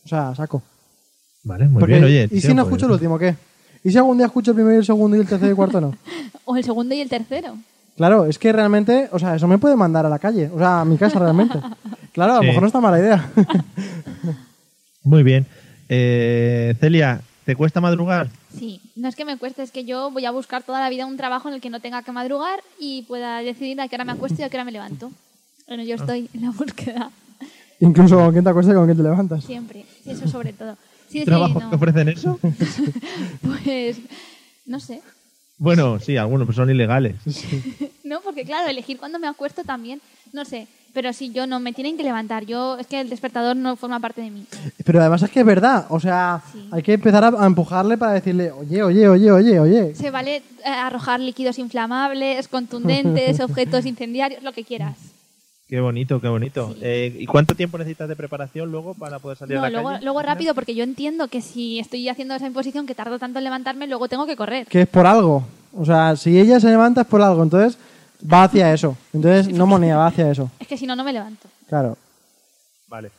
O sea, saco.
Vale, muy
Porque,
bien, oye.
¿Y si no
pues-
escucho el último, qué? ¿Y si algún día escucho el primero y el segundo y el tercero y el cuarto no?
O el segundo y el tercero.
Claro, es que realmente, o sea, eso me puede mandar a la calle, o sea, a mi casa realmente. Claro, a lo
Sí.
mejor no está mala idea.
Muy bien. Eh, Celia, ¿te cuesta madrugar?
Sí, no es que me cueste, es que yo voy a buscar toda la vida un trabajo en el que no tenga que madrugar y pueda decidir a qué hora me acuesto y a qué hora me levanto. Bueno, yo estoy en la búsqueda
Incluso con quién te acuestas y con quién te levantas.
siempre. Sí, eso sobre todo. Sí, sí,
¿Trabajos
no.
que ofrecen eso?
Pues, no sé.
Bueno, sí, algunos pero son ilegales.
No, porque claro, elegir cuándo me acuesto también, no sé. Pero si yo no me tienen que levantar, yo es que el despertador no forma parte de mí.
Pero además es que es verdad, o sea,
Sí.
hay que empezar a, a empujarle para decirle, oye, oye, oye, oye, oye.
Se vale eh, arrojar líquidos inflamables, contundentes, objetos incendiarios, lo que quieras.
Qué bonito, qué bonito.
Sí.
Eh, ¿Y cuánto tiempo necesitas de preparación luego para poder salir a
No,
la
luego,
calle?
luego rápido, porque yo entiendo que si estoy haciendo esa imposición que tardo tanto en levantarme, luego tengo que correr.
Que es por algo. O sea, si ella se levanta es por algo, entonces va hacia eso. Entonces, no monía, va hacia eso.
Es que si no, no me levanto.
Claro.
Vale.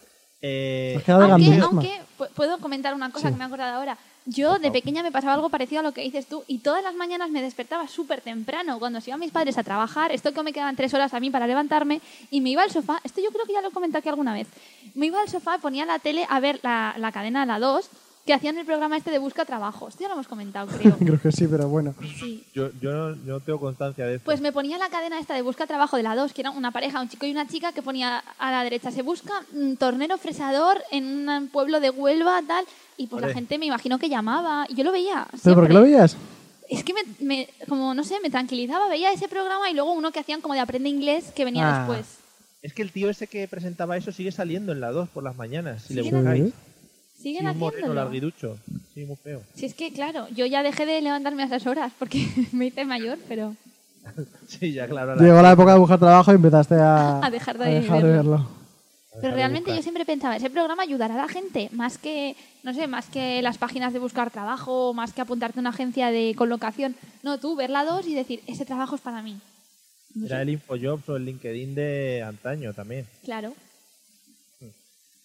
Eh,
Aunque, aunque pu- puedo comentar una cosa que me he acordado ahora. Yo de pequeña me pasaba algo parecido a lo que dices tú y todas las mañanas me despertaba súper temprano cuando se iban mis padres a trabajar. Esto que me quedaban tres horas a mí para levantarme y me iba al sofá. Esto yo creo que ya lo he comentado aquí alguna vez. Me iba al sofá, ponía la tele a ver la, la cadena La 2 que hacían el programa este de Busca Trabajo. Esto ya lo hemos comentado, creo.
Creo que sí, pero bueno.
Sí.
yo, yo, no, yo no tengo constancia de esto.
Pues me ponía la cadena esta de Busca Trabajo de la 2, que era una pareja, un chico y una chica, que ponía a la derecha, se busca un tornero fresador en un pueblo de Huelva, tal, y pues la gente me imagino que llamaba, y yo lo veía.
¿Pero por qué lo veías?
Es que me, me- como no sé, me tranquilizaba, veía ese programa y luego uno que hacían como de aprende inglés que venía
Ah.
después.
Es que el tío ese que presentaba eso sigue saliendo en la 2 por las mañanas. Si le
¿Siguen
buscáis.
Siguen
Sí, un larguirucho. Sí, muy feo.
Si es que, claro, yo ya dejé de levantarme a esas horas porque me hice mayor, pero
Sí, ya claro. la-
Llegó la época de buscar trabajo y empezaste a,
A dejar de
a dejar de
verlo.
verlo.
Pero realmente yo siempre pensaba, ese programa ayudará a la gente, más que, no sé, más que las páginas de buscar trabajo, más que apuntarte a una agencia de colocación. No, tú, ver la dos y decir, ese trabajo es para mí. No
Era
sé,
el Infojobs o el LinkedIn de antaño también.
Claro.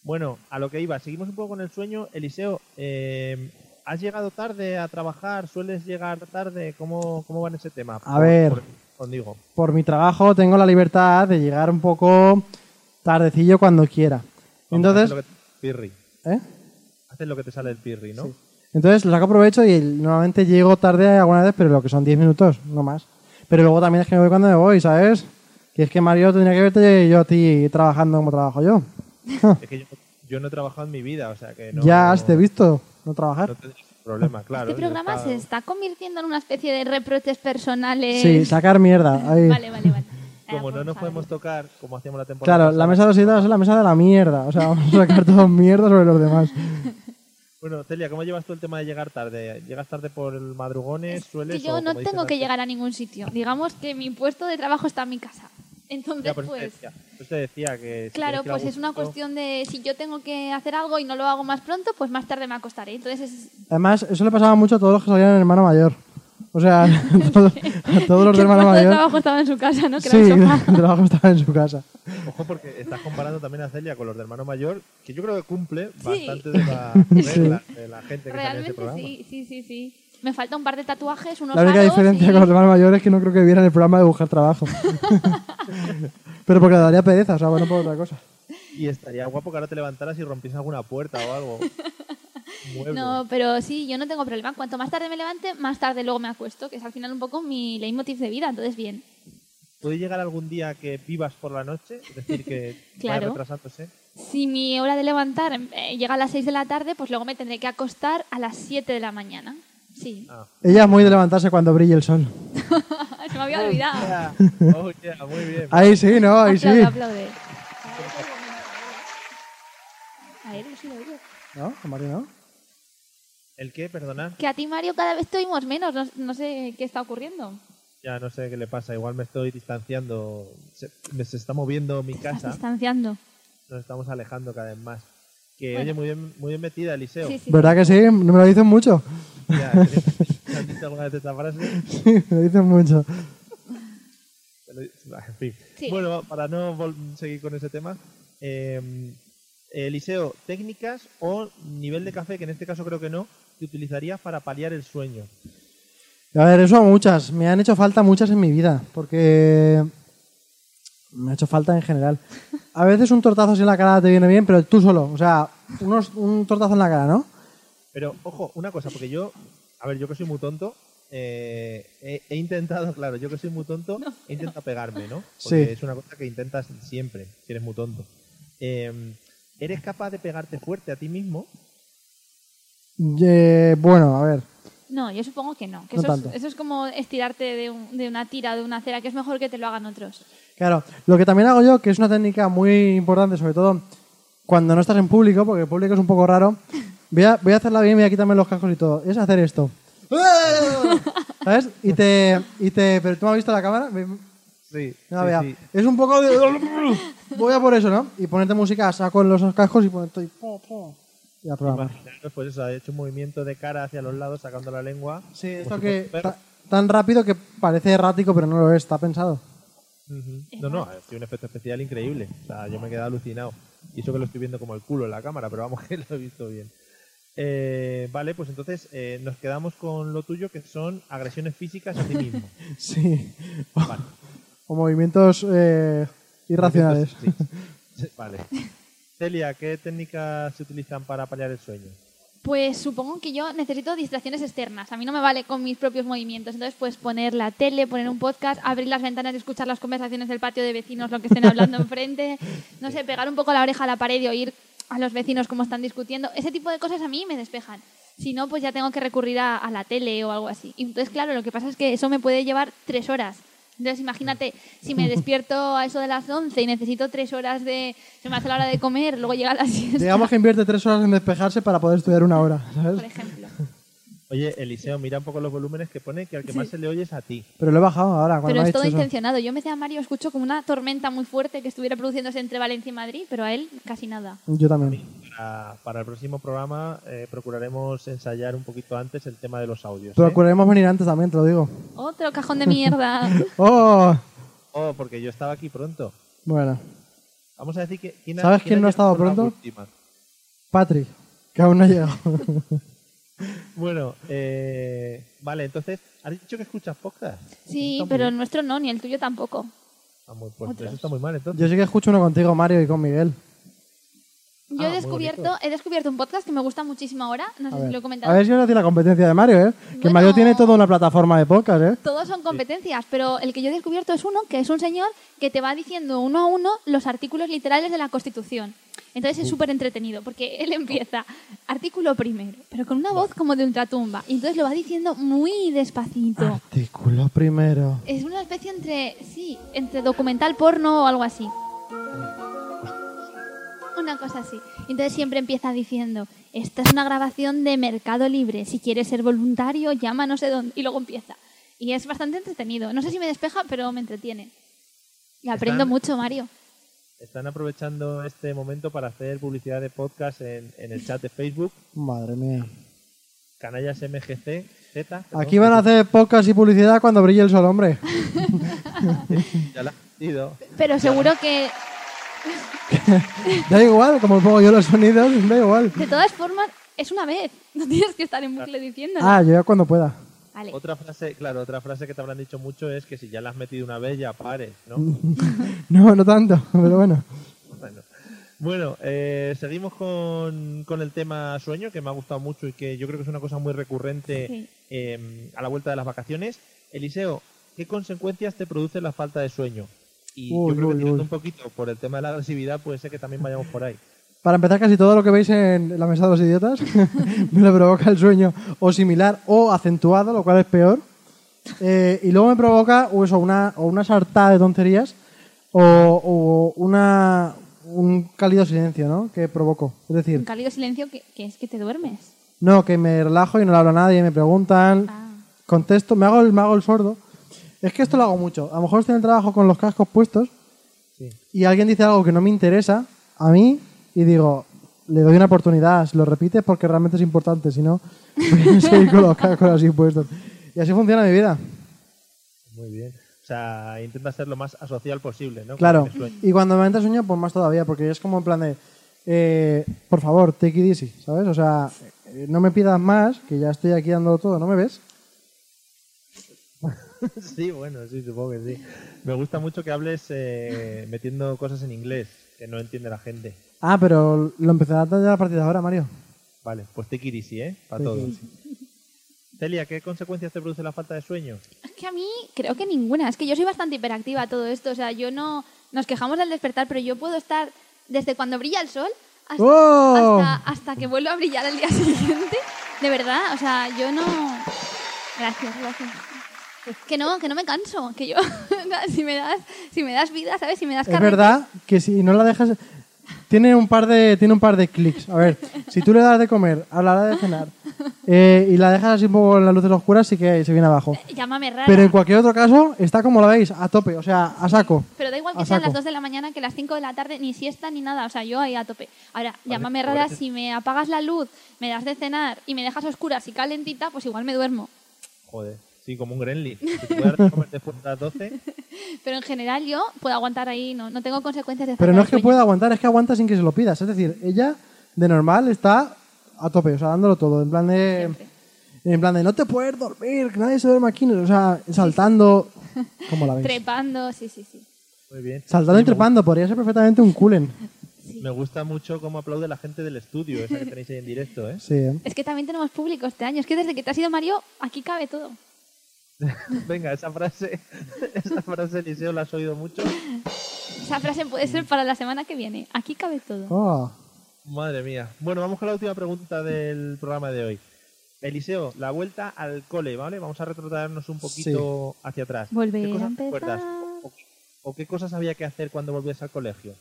Bueno, a lo que iba, seguimos un poco con el sueño. Eliseo, eh, ¿has llegado tarde a trabajar? ¿Sueles llegar tarde? ¿Cómo, cómo va en ese tema?
A ver.
conmigo.
Por mi trabajo tengo la libertad de llegar un poco tardecillo cuando quiera. Entonces,
Haces lo que, pirri.
¿eh?
Haces lo que te sale el pirri, ¿no?
Entonces lo saco provecho y normalmente llego tarde alguna vez, pero lo que son 10 minutos, no más. Pero luego también es que me voy cuando me voy, ¿sabes? Que es que Mario tendría que verte yo a ti trabajando como trabajo yo.
Es que yo, yo no he trabajado en mi vida, o sea que no.
ya
no,
has te visto, no trabajar.
No problema, claro.
este programa se está convirtiendo en una especie de reproches personales.
Sí, sacar mierda. ahí.
Vale, vale, vale. Ah,
Como no
pues
nos
a
podemos tocar, como hacíamos la temporada.
Claro, la mesa de los idiotas es la mesa de la mierda. O sea, vamos a sacar todo mierda sobre los demás.
Bueno, Celia, ¿cómo llevas tú el tema de llegar tarde? ¿Llegas tarde por el madrugones? ¿Sueles?
Que yo
o
no tengo que llegar a ningún sitio. Digamos que mi puesto de trabajo está en mi casa. Entonces,
Ya, te
pues...
decía, por eso te decía que. si
Claro, pues es una cuestión de si yo tengo que hacer algo y no lo hago más pronto, pues más tarde me acostaré. Entonces, es,
Además, eso le pasaba mucho a todos los que salían en hermano mayor. O sea, a todos, a todos los de
el
hermano mayor.
trabajo estaba en su casa, ¿no? Que
Sí,
era el sofá.
el trabajo estaba en su casa.
Ojo, porque estás comparando también a Celia con los de hermano mayor, que yo creo que cumple
Sí.
bastante de de la gente que sale en ese
Realmente
programa.
sí, sí, sí, sí. Me falta un par de tatuajes, unos
La única
aros
diferencia
y-
con los hermanos mayores es que no creo que vieran el programa de buscar trabajo. Pero porque le daría pereza, o sea, bueno, por otra cosa.
Y estaría guapo que ahora te levantaras y rompiese alguna puerta o algo. Mueble.
No, pero sí, yo no tengo problema. Cuanto más tarde me levante, más tarde luego me acuesto, que es al final un poco mi leitmotiv de vida, entonces bien.
¿Puede llegar algún día que vivas por la noche? Es decir, que
Claro.
vaya retrasándose.
Si mi hora de levantar eh, llega a las 6 de la tarde, pues luego me tendré que acostar a las 7 de la mañana. Sí.
Ah.
Ella es muy de levantarse cuando brille el sol.
Se me había olvidado.
Yeah. Oh, yeah, muy bien.
Ahí sí, ¿no? Ahí sí.
Aplaude. A ver, sí lo oigo.
¿No? ¿A Mario no?
¿El qué? Perdonad.
Que a ti, Mario, cada vez te oímos menos. No, no sé qué está ocurriendo.
Ya no sé qué le pasa. Igual me estoy distanciando. Se, me se está moviendo mi
Estás
casa.
distanciando.
Nos estamos alejando cada vez más. Que,
Bueno.
oye, muy bien, muy bien metida, Eliseo.
Sí, sí.
¿Verdad que sí? No me lo dicen mucho.
Ya, ¿te ¿Has dicho alguna vez esta frase?
Sí, me lo dicen mucho.
En fin.
Sí.
Bueno, para no seguir con ese tema, eh, Eliseo, técnicas o nivel de café, que en este caso creo que no, que utilizarías para paliar el sueño.
A ver, eso muchas. Me han hecho falta muchas en mi vida, porque me ha hecho falta en general. A veces un tortazo así en la cara te viene bien, pero tú solo. O sea, unos, un tortazo en la cara, ¿no?
Pero, ojo, una cosa, porque yo, a ver, yo que soy muy tonto, eh, he, he intentado, claro, yo que soy muy tonto, he intentado pegarme, ¿no? Porque
Sí.
es una cosa que intentas siempre, si eres muy tonto. Eh, ¿Eres capaz de pegarte fuerte a ti mismo?
Eh, bueno, a ver.
No, yo supongo que no. Que
No
eso, es, eso es como estirarte de, un- de una tira, de una cera, que es mejor que te lo hagan otros.
Claro, lo que también hago yo, que es una técnica muy importante, sobre todo cuando no estás en público, porque el público es un poco raro, voy a, voy a hacerla bien, voy a quitarme los cascos y todo, es hacer esto. ¿Sabes? Y te, y te... ¿Pero tú me has visto la cámara?
Sí.
No, vea. Es un poco de... Voy a por eso, ¿no? Y ponerte música saco los cascos y ponerte... po, Y a programar.
Pues eso, ha hecho un movimiento de cara hacia los lados, sacando la lengua.
Sí, esto que... tan rápido que parece errático, pero no lo es, está pensado.
No, no, sido un efecto especial increíble. O sea, yo me he quedado alucinado. Y eso que lo estoy viendo como el culo en la cámara, pero vamos que lo he visto bien. Eh, vale, pues entonces eh, nos quedamos con lo tuyo, que son agresiones físicas a ti mismo.
Sí.
Vale.
O movimientos eh, irracionales.
Sí, Vale. Celia, ¿qué técnicas se utilizan para paliar el sueño?
Pues supongo que yo necesito distracciones externas. A mí no me vale con mis propios movimientos. Entonces, pues poner la tele, poner un podcast, abrir las ventanas y escuchar las conversaciones del patio de vecinos, lo que estén hablando enfrente. No sé, pegar un poco la oreja a la pared y oír a los vecinos cómo están discutiendo. Ese tipo de cosas a mí me despejan. Si no, pues ya tengo que recurrir a, a la tele o algo así. Y entonces, claro, lo que pasa es que eso me puede llevar tres horas. Entonces, imagínate, si me despierto a eso de las 11 y necesito tres horas de... Se me hace la hora de comer, luego llega la siesta,
Digamos que invierte tres horas en despejarse para poder estudiar una hora,
por
¿sabes?
ejemplo.
Oye, Eliseo, mira un poco los volúmenes que pone, que al que más se le oye es a ti.
Pero lo he bajado ahora, cuando
Pero
me
es todo
eso.
intencionado. Yo me decía a Mario, escucho como una tormenta muy fuerte que estuviera produciéndose entre Valencia y Madrid, pero a él casi nada.
Yo también.
Para, para el próximo programa eh, procuraremos ensayar un poquito antes el tema de los audios. ¿eh?
Procuraremos venir antes también, te lo digo.
Otro cajón de mierda.
¡Oh!
Oh, porque yo estaba aquí pronto.
Bueno,
Vamos a decir que... ¿quién ha-
¿Sabes quién no ha
llegado
estado
por la
pronto?
última?
Patrick, que aún no ha llegado.
Bueno, eh, vale, entonces, ¿has dicho que escuchas podcast?
Sí,
Está muy
pero el nuestro no, ni el tuyo tampoco.
Ah, muy- pues
Otros.
eso está muy mal, entonces.
Yo sí que escucho uno contigo, Mario, y con Miguel.
Yo
Ah,
he
muy
descubierto, he descubierto un podcast que me gusta muchísimo ahora, no
A
sé si
ver,
lo he comentado.
a ver si ahora hace la competencia de Mario, ¿eh? Que
Bueno.
Mario tiene toda una plataforma de podcast, ¿eh?
Todos son competencias, pero el que yo he descubierto es uno que es un señor que te va diciendo uno a uno los artículos literales de la Constitución. Entonces es súper entretenido porque él empieza artículo primero, pero con una voz como de ultratumba. Y entonces lo va diciendo muy despacito.
Artículo primero.
Es una especie entre, sí, entre documental porno o algo así. Una cosa así. Entonces siempre empieza diciendo, esta es una grabación de Mercado Libre, si quieres ser voluntario, llama no sé dónde. Y luego empieza. Y es bastante entretenido. No sé si me despeja, pero me entretiene. Y aprendo
Están-
mucho, Mario.
Están aprovechando este momento para hacer publicidad de podcast en, en el chat de Facebook,
Madre mía.
Canallas MGC, Z.
Aquí van a hacer podcast y publicidad cuando brille el sol, hombre.
Ya la has.
Pero seguro que,
Da igual, como pongo yo los sonidos, da igual.
de todas formas, es una vez. No tienes que estar en bucle diciéndolo.
Ah, yo ya cuando pueda.
Vale.
Otra frase, claro, otra frase que te habrán dicho mucho es que si ya la has metido una vez, ya pares, ¿no?
No, no tanto, pero bueno.
Bueno, bueno eh, seguimos con, con el tema sueño, que me ha gustado mucho y que yo creo que es una cosa muy recurrente
Sí.
eh, a la vuelta de las vacaciones. Eliseo, ¿qué consecuencias te produce la falta de sueño? Y
Uy,
yo creo
uy,
que
uy.
un poquito por el tema de la agresividad, puede ser que también vayamos por ahí.
Para empezar, casi todo lo que veis en la mesa de los idiotas me lo provoca el sueño o similar o acentuado, lo cual es peor. Eh, y luego me provoca o eso, una, o una sartada de tonterías o, o una, un cálido silencio, ¿no? Que provoco. Es
Un
decir,
cálido silencio que, que es que te duermes.
no, que me relajo y no le hablo a nadie, me preguntan,
Ah.
contesto, me hago, el, me hago el sordo. Es que esto lo hago mucho. A lo mejor estoy en el trabajo con los cascos puestos
Sí.
y alguien dice algo que no me interesa a mí y digo, le doy una oportunidad, lo repites porque realmente es importante, si no, voy a seguir con los cascos así puestos. Y así funciona mi vida.
Muy bien. O sea, intenta ser lo más asocial posible, ¿no?
Claro. Y cuando me entra sueño, pues más todavía, porque es como en plan de, eh, por favor, take it easy, ¿sabes? O sea, no me pidas más, que ya estoy aquí dando todo, ¿no me ves?
sí, bueno, sí, supongo que sí. Me gusta mucho que hables eh, metiendo cosas en inglés que no entiende la gente.
Ah, pero lo empezarás ya a partir de ahora, Mario.
Vale, pues it easy, ¿eh? Para
Take it
todos. Celia, ¿qué consecuencias te produce la falta de sueño?
Es que a mí creo que ninguna. Es que yo soy bastante hiperactiva a todo esto. O sea, yo no... Nos quejamos del despertar, pero yo puedo estar desde cuando brilla el sol hasta,
¡Oh!
hasta, hasta que vuelva a brillar el día siguiente. De verdad, o sea, yo no... Gracias, gracias. Que no, que no me canso. Que yo, si me das, si me das vida, ¿sabes? Si me das
Es
carrete-
verdad que si no la dejas... Tiene un par de, tiene un par de clics. A ver, si tú le das de comer a la hora de cenar eh, y la dejas así un poco en las luces oscuras, sí que se viene abajo.
Llámame rara.
Pero en cualquier otro caso, está como la veis, a tope, o sea, a saco.
Pero da igual que sean las 2 de la mañana que las 5 de la tarde, ni siesta ni nada. O sea, yo ahí a tope. Ahora, llámame rara, si me apagas la luz, me das de cenar y me dejas oscuras y calentita, pues igual me duermo.
Joder, sí, como un gremlin. Después de las 12,
Pero en general yo puedo aguantar ahí, no, no tengo consecuencias de
Pero no es que pueda aguantar, es que aguanta sin que se lo pidas. Es decir, ella de normal está a tope, o sea, dándolo todo. En plan de.
Siempre.
En plan de no te puedes dormir, que nadie se duerme aquí. O sea, saltando. ¿Cómo la veis?
Trepando, sí, sí, sí.
muy bien.
Saltando y trepando, podría ser perfectamente un culen.
Me gusta mucho cómo aplaude la gente del estudio, esa que tenéis ahí en directo, ¿eh?
Sí, ¿eh?
Es que también tenemos público este año. Es que desde que te has ido Mario, aquí cabe todo.
Venga, esa frase, esa frase, Eliseo, la has oído mucho.
Esa frase puede ser para la semana que viene. Aquí cabe todo.
Oh.
Madre mía. Bueno, vamos con la última pregunta del programa de hoy. Eliseo, la vuelta al cole, ¿vale? Vamos a retrotraernos un poquito hacia atrás.
Volver
¿Qué
a
cosas
empezar.
recuerdas? ¿O, o qué cosas había que hacer cuando volvías al colegio?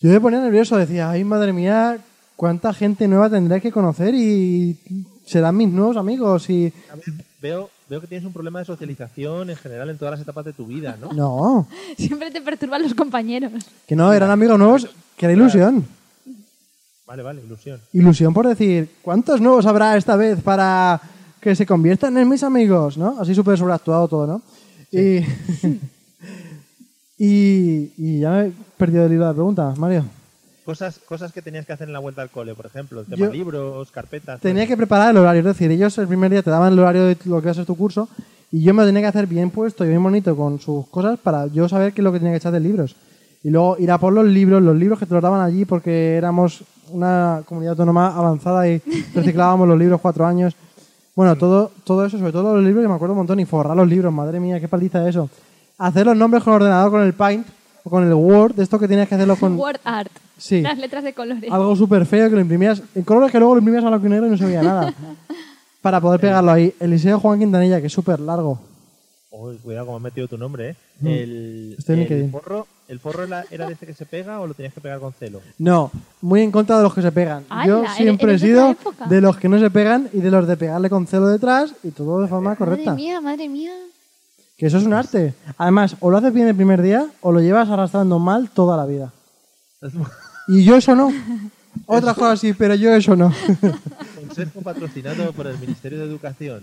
Yo me ponía nervioso, decía, ay madre mía, cuánta gente nueva tendré que conocer y serán mis nuevos amigos. Y
A ver, veo, veo que tienes un problema de socialización en general en todas las etapas de tu vida, ¿no?
no,
Siempre te perturban los compañeros.
que no, eran amigos nuevos, que era ilusión.
Vale, vale, ilusión.
Ilusión por decir, ¿cuántos nuevos habrá esta vez para que se conviertan en mis amigos? ¿No? Así súper sobreactuado todo, ¿no? Y, y, y ya me he perdido el hilo de la pregunta, Mario.
Cosas, cosas que tenías que hacer en la vuelta al cole, por ejemplo, el tema
Yo-
libros, carpetas.
Tenía
todo
que preparar el horario, es decir, ellos el primer día te daban el horario de lo que va a ser tu curso y yo me lo tenía que hacer bien puesto y bien bonito con sus cosas para yo saber qué es lo que tenía que echar de libros. Y luego ir a por los libros, los libros que te los daban allí porque éramos una comunidad autónoma avanzada y reciclábamos los libros cuatro años. Bueno, todo, todo eso, sobre todo los libros, que me acuerdo un montón, y forrar los libros, madre mía, qué paliza eso. Hacer los nombres con ordenador, con el Paint o con el Word, de esto que tenías que hacerlo con
Word art.
Sí.
Las letras de colores.
algo súper feo que lo imprimías en colores que luego lo imprimías a blanco y negro y no se veía nada. Para poder pegarlo ahí. Eliseo Juan Quintanilla, que es súper largo.
Uy, cuidado como has metido tu nombre, ¿eh?
Mm.
El, forro, ¿El forro era, era de este que se pega o lo tenías que pegar con celo?
No, muy en contra de los que se pegan.
¡Hala!
Yo siempre he sido de los que no se pegan y de los de pegarle con celo detrás y todo de forma correcta.
Madre mía, madre mía.
Que eso es un arte. Además, o lo haces bien el primer día o lo llevas arrastrando mal toda la vida. Y yo eso no. Otras cosas sí, pero yo eso no.
Consejo patrocinado por el Ministerio de Educación.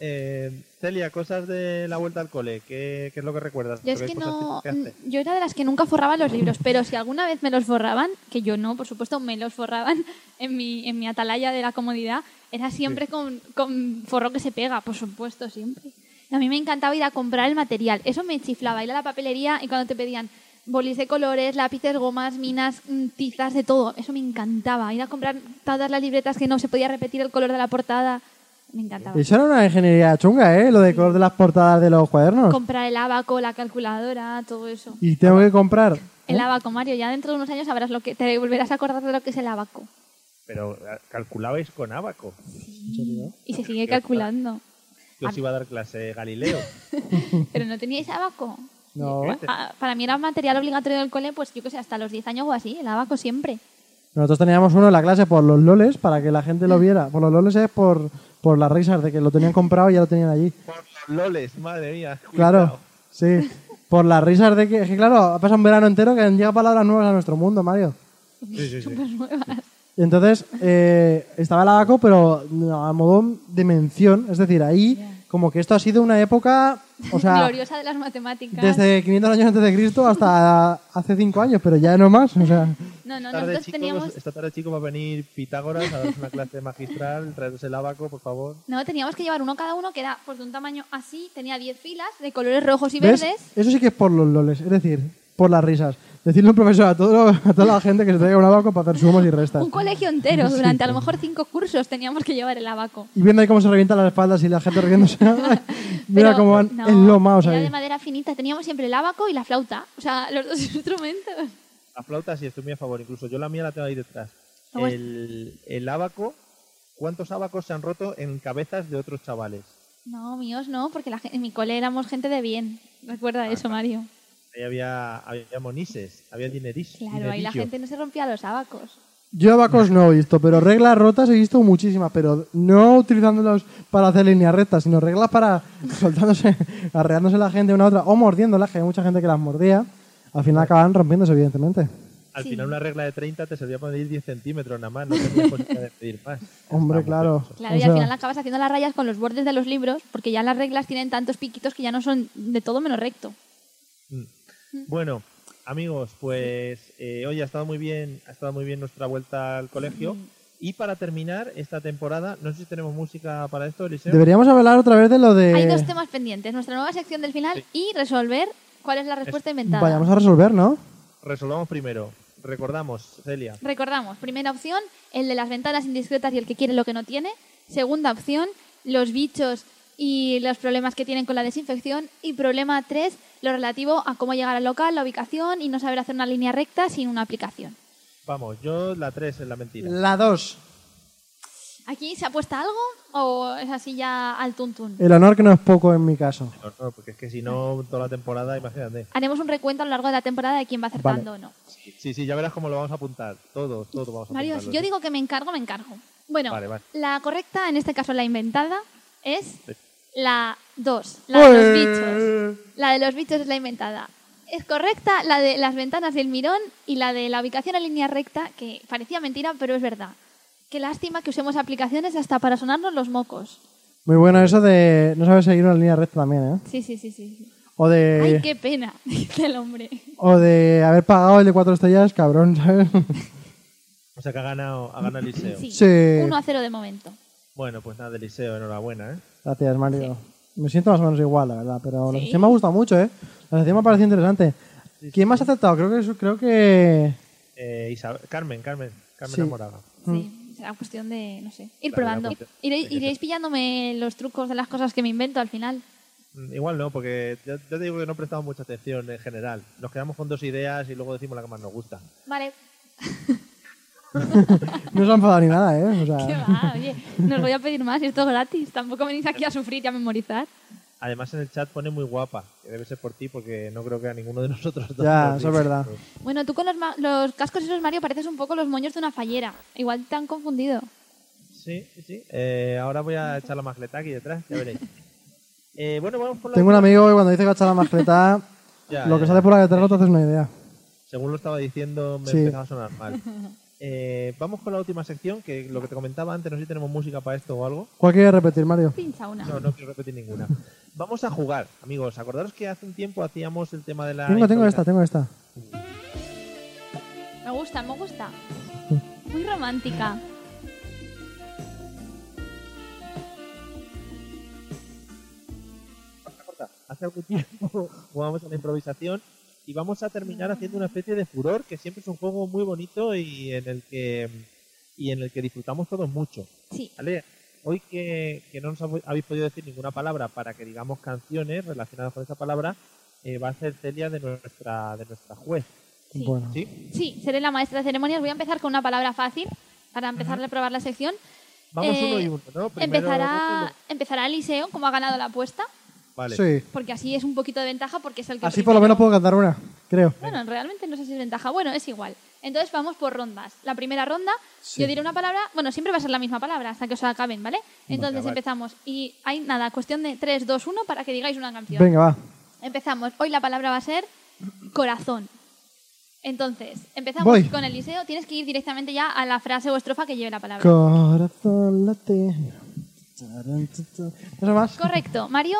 Eh, Celia, cosas de la vuelta al cole, ¿qué, qué es lo que recuerdas?
Yo es
¿Qué
que no.
que?
Yo era de las que nunca forraba los libros, pero si alguna vez me los forraban, que yo no, por supuesto, me los forraban en mi, en mi atalaya de la comodidad, era siempre con, con forro que se pega, por supuesto, siempre. Y a mí me encantaba ir a comprar el material. Eso me chiflaba, ir a la papelería y cuando te pedían bolis de colores, lápices, gomas, minas, mm, tizas, de todo. Eso me encantaba. Ir a comprar todas las libretas que no se podía repetir el color de la portada. Me encantaba.
Eso era una ingeniería chunga, ¿eh? Lo de color de las portadas de los cuadernos.
Comprar el abaco, la calculadora, todo eso.
Y tengo que comprar.
El abaco, Mario. Ya dentro de unos años sabrás lo que te volverás a acordar de lo que es el abaco.
Pero eh, calculabais con abaco.
Y se sigue calculando.
Que os iba a dar clase Galileo.
Pero no teníais abaco.
No.
Ah, Para mí era material obligatorio del cole, pues yo que sé, hasta los 10 años o así, el abaco siempre.
Nosotros teníamos uno en la clase por los loles, para que la gente lo viera. Por los loles es por, por las risas de que lo tenían comprado y ya lo tenían allí.
Por los loles, madre mía.
Claro,
cuidado.
sí. Por las risas de que, es que claro, ha pasado un verano entero que han llegado palabras nuevas a nuestro mundo, Mario.
Sí, sí, sí.
Y entonces eh, estaba el abaco, pero a modo de mención. Es decir, ahí como que esto ha sido una época, o sea,
Gloriosa de las matemáticas.
desde 500 años antes de Cristo hasta hace 5 años, pero ya no más. O sea,
No, no,
esta, tarde,
nosotros
chicos,
teníamos...
esta tarde, chicos, va a venir Pitágoras a darnos una clase magistral, traernos el abaco, por favor.
No, teníamos que llevar uno cada uno que era pues, de un tamaño así, tenía 10 filas de colores rojos y
¿Ves?
verdes.
Eso sí que es por los loles, es decir, por las risas. Decirle a un profesor a, todo, a toda la gente que se traiga un abaco para hacer sumos y restas.
Un colegio entero, durante a lo mejor cinco cursos teníamos que llevar el abaco.
Y viendo ahí cómo se revientan las espaldas y la gente riéndose. Mira
Pero,
cómo van
no,
enlomados
era
ahí.
de madera finita, teníamos siempre el abaco y la flauta. O sea, los dos instrumentos.
La flauta sí, estoy muy a favor. Incluso yo la mía la tengo ahí detrás. El, el abaco, ¿cuántos abacos se han roto en cabezas de otros chavales?
No, míos no, porque la, en mi cole éramos gente de bien. Recuerda
Ah,
eso, Mario.
Ahí había, había monises, había dineris.
Claro, ahí la
dinerillo.
gente no se rompía los abacos.
Yo abacos no he visto, pero reglas rotas he visto muchísimas, pero no utilizándolos para hacer líneas rectas, sino reglas para soltándose, arreándose la gente una a otra o mordiéndolas, que hay mucha gente que las mordía. Al final acaban rompiéndose, evidentemente.
Al
Sí.
final una regla de 30 te servía para medir 10 centímetros nada más, no tenías posibilidad de pedir más.
Hombre, claro.
Claro,
O
y
sea,
al final acabas haciendo las rayas con los bordes de los libros, porque ya las reglas tienen tantos piquitos que ya no son de todo menos recto.
Bueno, amigos, pues eh, hoy ha estado muy bien, ha estado muy bien nuestra vuelta al colegio. Y para terminar esta temporada, no sé si tenemos música para esto, Eliseo.
Deberíamos hablar otra vez de lo de...
Hay dos temas pendientes, nuestra nueva sección del final y resolver cuál es la respuesta inventada.
Vayamos a resolver, ¿no?
Resolvamos primero. Recordamos, Celia.
Recordamos, primera opción, el de las ventanas indiscretas y el que quiere lo que no tiene. Segunda opción, los bichos y los problemas que tienen con la desinfección. Y problema 3, lo relativo a cómo llegar al local, la ubicación y no saber hacer una línea recta sin una aplicación.
Vamos, yo la 3 es la mentira.
La 2.
¿Aquí se apuesta algo o es así ya al tuntún?
El honor que no es poco en mi caso.
No, no, porque es que si no, toda la temporada, imagínate.
Haremos un recuento a lo largo de la temporada de quién va acertando o no.
Sí, sí, ya verás cómo lo vamos a apuntar. Todo, todo vamos a
Mario, si
apuntarlo.
yo digo que me encargo, me encargo. Bueno,
Vale, vale.
la correcta, en este caso la inventada, es
Sí.
La 2, la de los bichos. La de los bichos es la inventada. Es correcta la de las ventanas del mirón y la de la ubicación en línea recta, que parecía mentira, pero es verdad. Qué lástima que usemos aplicaciones hasta para sonarnos los mocos.
Muy bueno eso de no sabes seguir una línea recta también, ¿eh?
Sí, sí, sí, sí.
O de,
Ay, qué pena, dice el hombre.
o de haber pagado el de cuatro estrellas, cabrón, ¿sabes?
O sea que ha ganado, ha ganado Eliseo.
Sí,
Sí.
1 a 0 de momento.
Bueno, pues nada, Eliseo, enhorabuena, ¿eh?
Gracias, Mario. Me siento más o menos igual, la verdad, pero la
Sí.
sección me ha gustado mucho, ¿eh? La sección me ha parecido interesante. ¿Quién más ha aceptado? Creo que creo que
eh Isabel- Carmen, Carmen, Carmen
Sí.
Amoraga.
Sí, será cuestión de, no sé, ir probando.
cuestión-
Iréis, iréis pillándome los trucos de las cosas que me invento al final.
Mm, Igual no, porque yo, yo te digo que no prestamos mucha atención en general. Nos quedamos con dos ideas y luego decimos la que más nos gusta.
Vale,
no se ha enfadado ni nada, ¿eh? O sea,
qué va, oye, no os voy a pedir más, esto es gratis. Tampoco venís aquí a sufrir y a memorizar.
Además en el chat pone muy guapa, que debe ser por ti porque no creo que a ninguno de nosotros dos
Ya,
nos
eso es verdad.
Bueno, tú con los, los cascos esos, Mario, pareces un poco los moños de una fallera. Igual te han confundido.
Sí, sí, sí. Eh, ahora voy a echar la magleta aquí detrás, ya veréis. Eh, bueno, vamos por la
tengo un amigo que cuando dice que ha echado la mascleta,
Ya,
lo
ya,
que sale por la detrás no te haces una idea.
Según lo estaba diciendo, me
Sí.
empezaba a sonar mal. Eh, vamos con la última sección, que lo que te comentaba antes, no sé si tenemos música para esto o algo.
¿Cuál quieres repetir, Mario?
Pincha una.
No, no quiero repetir ninguna. Vamos a jugar, amigos. Acordaros que hace un tiempo hacíamos el tema de la.
Tengo, tengo esta, tengo esta.
Me gusta, me gusta. Muy romántica.
corta. Hace algún tiempo jugamos a la improvisación y vamos a terminar haciendo una especie de furor, que siempre es un juego muy bonito y en el que y en el que disfrutamos todos mucho.
Sí.
¿Vale? Hoy que, que no nos hab- habéis podido decir ninguna palabra para que digamos canciones relacionadas con esa palabra, eh, va a ser Celia de nuestra de nuestra juez.
Sí.
Bueno.
¿Sí?
Sí, seré la maestra de ceremonias. Voy a empezar con una palabra fácil para empezar a probar la sección.
Vamos
Eh,
uno y uno, ¿no? Primero
empezará,
Roque
empezará Eliseo, como ha ganado la apuesta,
y Vale.
Sí.
porque así es un poquito de ventaja, porque es el que
Así por lo menos puedo cantar una, creo.
Bueno, realmente no sé si es ventaja. Bueno, es igual. Entonces vamos por rondas. La primera ronda,
Sí.
yo diré una palabra, bueno, siempre va a ser la misma palabra hasta que os acaben, ¿vale? Entonces empezamos. Y hay nada, cuestión de 3, 2, 1 para que digáis una canción.
Venga, va.
Empezamos. Hoy la palabra va a ser corazón. Entonces, empezamos
Voy.
con Eliseo. Tienes que ir directamente ya a la frase o estrofa que lleve la palabra.
Corazón late.
Correcto. Mario,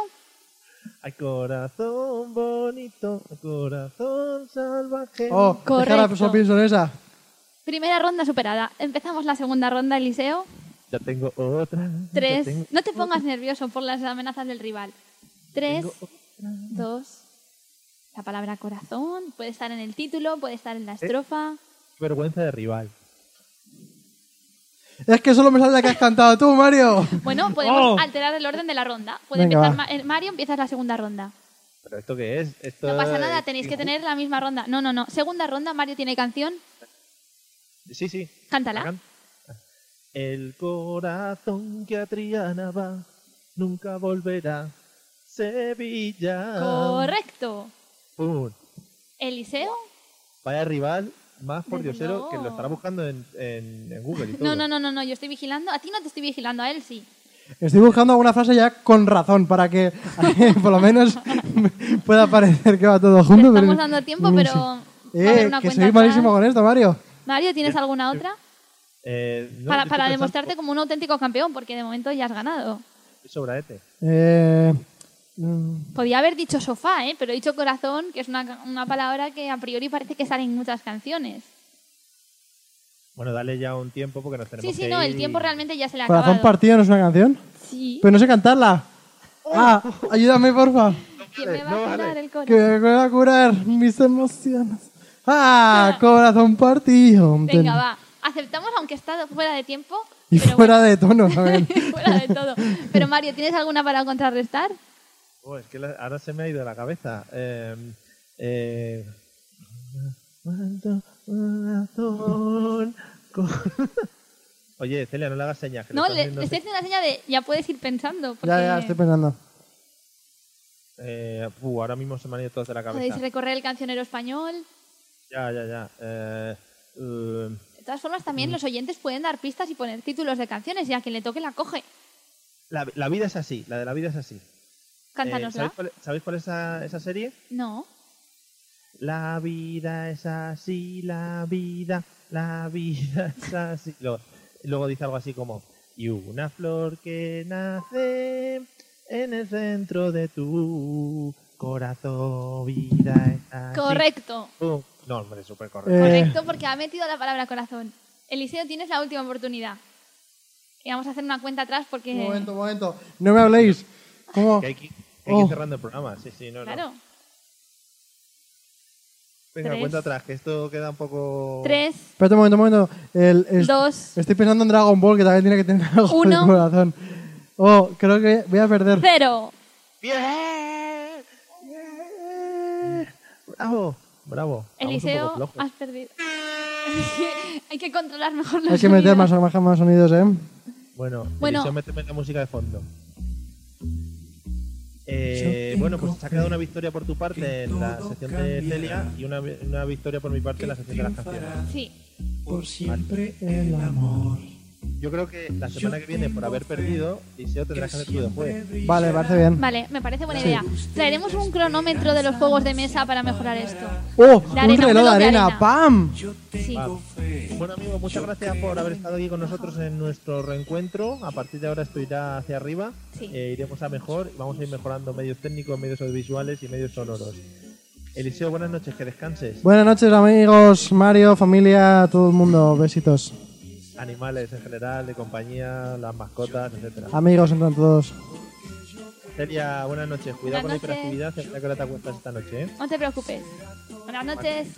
Ay, corazón bonito, corazón salvaje.
Oh,
Correcto.
Pienso en esa.
Primera ronda superada. Empezamos la segunda ronda, Eliseo.
Ya tengo otra. ya
Tres.
tengo
No te pongas nervioso por las amenazas del rival. Tres, dos. La palabra corazón puede estar en el título, puede estar en la estrofa.
vergüenza de rival.
Es que solo me sale la que has cantado tú, Mario.
Bueno, podemos
Oh.
alterar el orden de la ronda. Puede
Venga,
empezar
va.
Eh, Mario, empiezas la segunda ronda.
¿Pero esto qué es? Esto
No pasa nada, tenéis que tener la misma ronda. No, no, no. Segunda ronda, Mario tiene canción.
Sí, sí.
Cántala.
Can- El corazón que a Triana va nunca volverá. Sevilla.
Correcto.
Pum.
Eliseo.
Vaya rival más por diosero que lo estará buscando en, en- en Google y todo.
No, no, no, no, no, yo estoy vigilando. A ti no te estoy vigilando, a él sí.
Estoy buscando alguna frase ya con razón para que por lo menos pueda parecer que va todo
Te
junto.
estamos
pero-
dando tiempo, pero a
Eh,
una
que soy malísimo
atrás.
con esto, Mario.
Mario, ¿tienes alguna otra?
Eh, no,
para para demostrarte como un auténtico campeón, porque de momento ya has ganado.
Sobraete.
Eh,
Podía haber dicho sofá, ¿eh? pero he dicho corazón, que es una, una palabra que a priori parece que sale en muchas canciones.
Bueno, dale ya un tiempo porque nos tenemos
Sí, sí,
que
no,
ir
el tiempo
y-
realmente ya se le ha
Corazón
acabado.
partido no es una canción.
Sí.
Pero no sé cantarla. Ah, ayúdame, porfa.
¿Quién me va
no
a
vale.
curar el corazón?
Que me voy a curar mis emociones. Ah, corazón partido.
Venga, va. Aceptamos aunque está fuera de tiempo.
Y fuera de tono también.
bueno, fuera de todo. Pero Mario, ¿tienes alguna para contrarrestar?
Oh, es que la- ahora se me ha ido de la cabeza. Eh, eh, con- Oye, Celia, no le hagas señas. que
No,
estás
le, estoy haciendo una seña de ya puedes ir pensando. Porque
Ya, ya, estoy pensando.
Eh, uh, ahora mismo se me han ido todos de la
podéis
cabeza.
recorrer el cancionero español.
Ya, ya, ya. Eh, eh,
De todas formas,
Mm.
también los oyentes pueden dar pistas y poner títulos de canciones y a quien le toque la coge.
la, la vida es así, la de la vida es así. Eh,
Cántanosla.
¿sabéis, cuál, sabéis cuál es esa, esa serie?
No.
La vida es así, la vida, la vida es así. Luego, luego dice algo así como, y una flor que nace en el centro de tu corazón, vida es así.
Correcto.
No, hombre, súper correcto.
Eh,
Correcto, porque ha metido la palabra corazón. Eliseo, tienes la última oportunidad. Y vamos a hacer una cuenta atrás porque...
Un momento, un momento. No me habléis. ¿Cómo?
Que hay que, ir
Oh.
cerrando el programa, sí, sí, no, no.
Claro.
Venga,
Tres.
cuenta atrás, que esto queda un poco...
Tres,
Espérate un momento, un momento. El,
dos,
Estoy pensando en Dragon Ball, que también tiene que tener algo
Uno.
de corazón. Oh, creo que voy a perder.
cero.
¡Bien! ¡Bien! ¡Bravo! Bravo.
Eliseo, has perdido. Hay que controlar mejor los
Hay que meter
sonidos.
más, más, más sonidos, ¿eh?
Bueno,
Bueno.
Eliseo, méteme la música de fondo. Eh, bueno, pues se ha quedado una victoria por tu parte en la sección de Celia y una, una victoria por mi parte en la sección de las canciones.
Sí.
por siempre el amor.
Yo creo que la semana que viene, por haber perdido, Eliseo tendrás que hacer de juez.
Vale, parece bien.
Vale, me parece buena idea. Traeremos un cronómetro de los juegos de mesa para mejorar esto.
¡Oh!
De
un
arena,
reloj
un
de
reloj de
arena.
arena.
¡Pam!
Sí.
Bueno, amigo, muchas gracias por haber estado aquí con nosotros en nuestro reencuentro. A partir de ahora esto irá hacia arriba.
Sí.
Eh, iremos a mejor. Vamos a ir mejorando medios técnicos, medios audiovisuales y medios sonoros. Eliseo, buenas noches, que descanses.
Buenas noches, amigos, Mario, familia, todo el mundo. Besitos.
Animales en general, de compañía, las mascotas, etcétera.
Amigos, entran todos.
Celia, buenas noches. Cuidado
Buenas
con la hiperactividad. ¿A qué hora te acuestas esta noche? ¿eh?
No te preocupes. Buenas noches.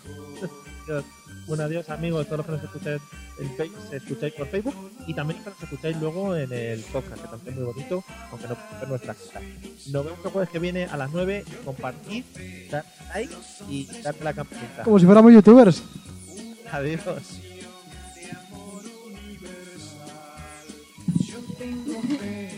Adiós. Bueno, adiós amigos, todos los que nos escucháis, en escucháis por Facebook y también los que nos escucháis luego en el podcast, que también es muy bonito, aunque no ver nuestra cara. Nos vemos el jueves que viene a las 9, compartid, dar like y darle la campanita.
Como si fuéramos youtubers.
Adiós.
Yo tengo fe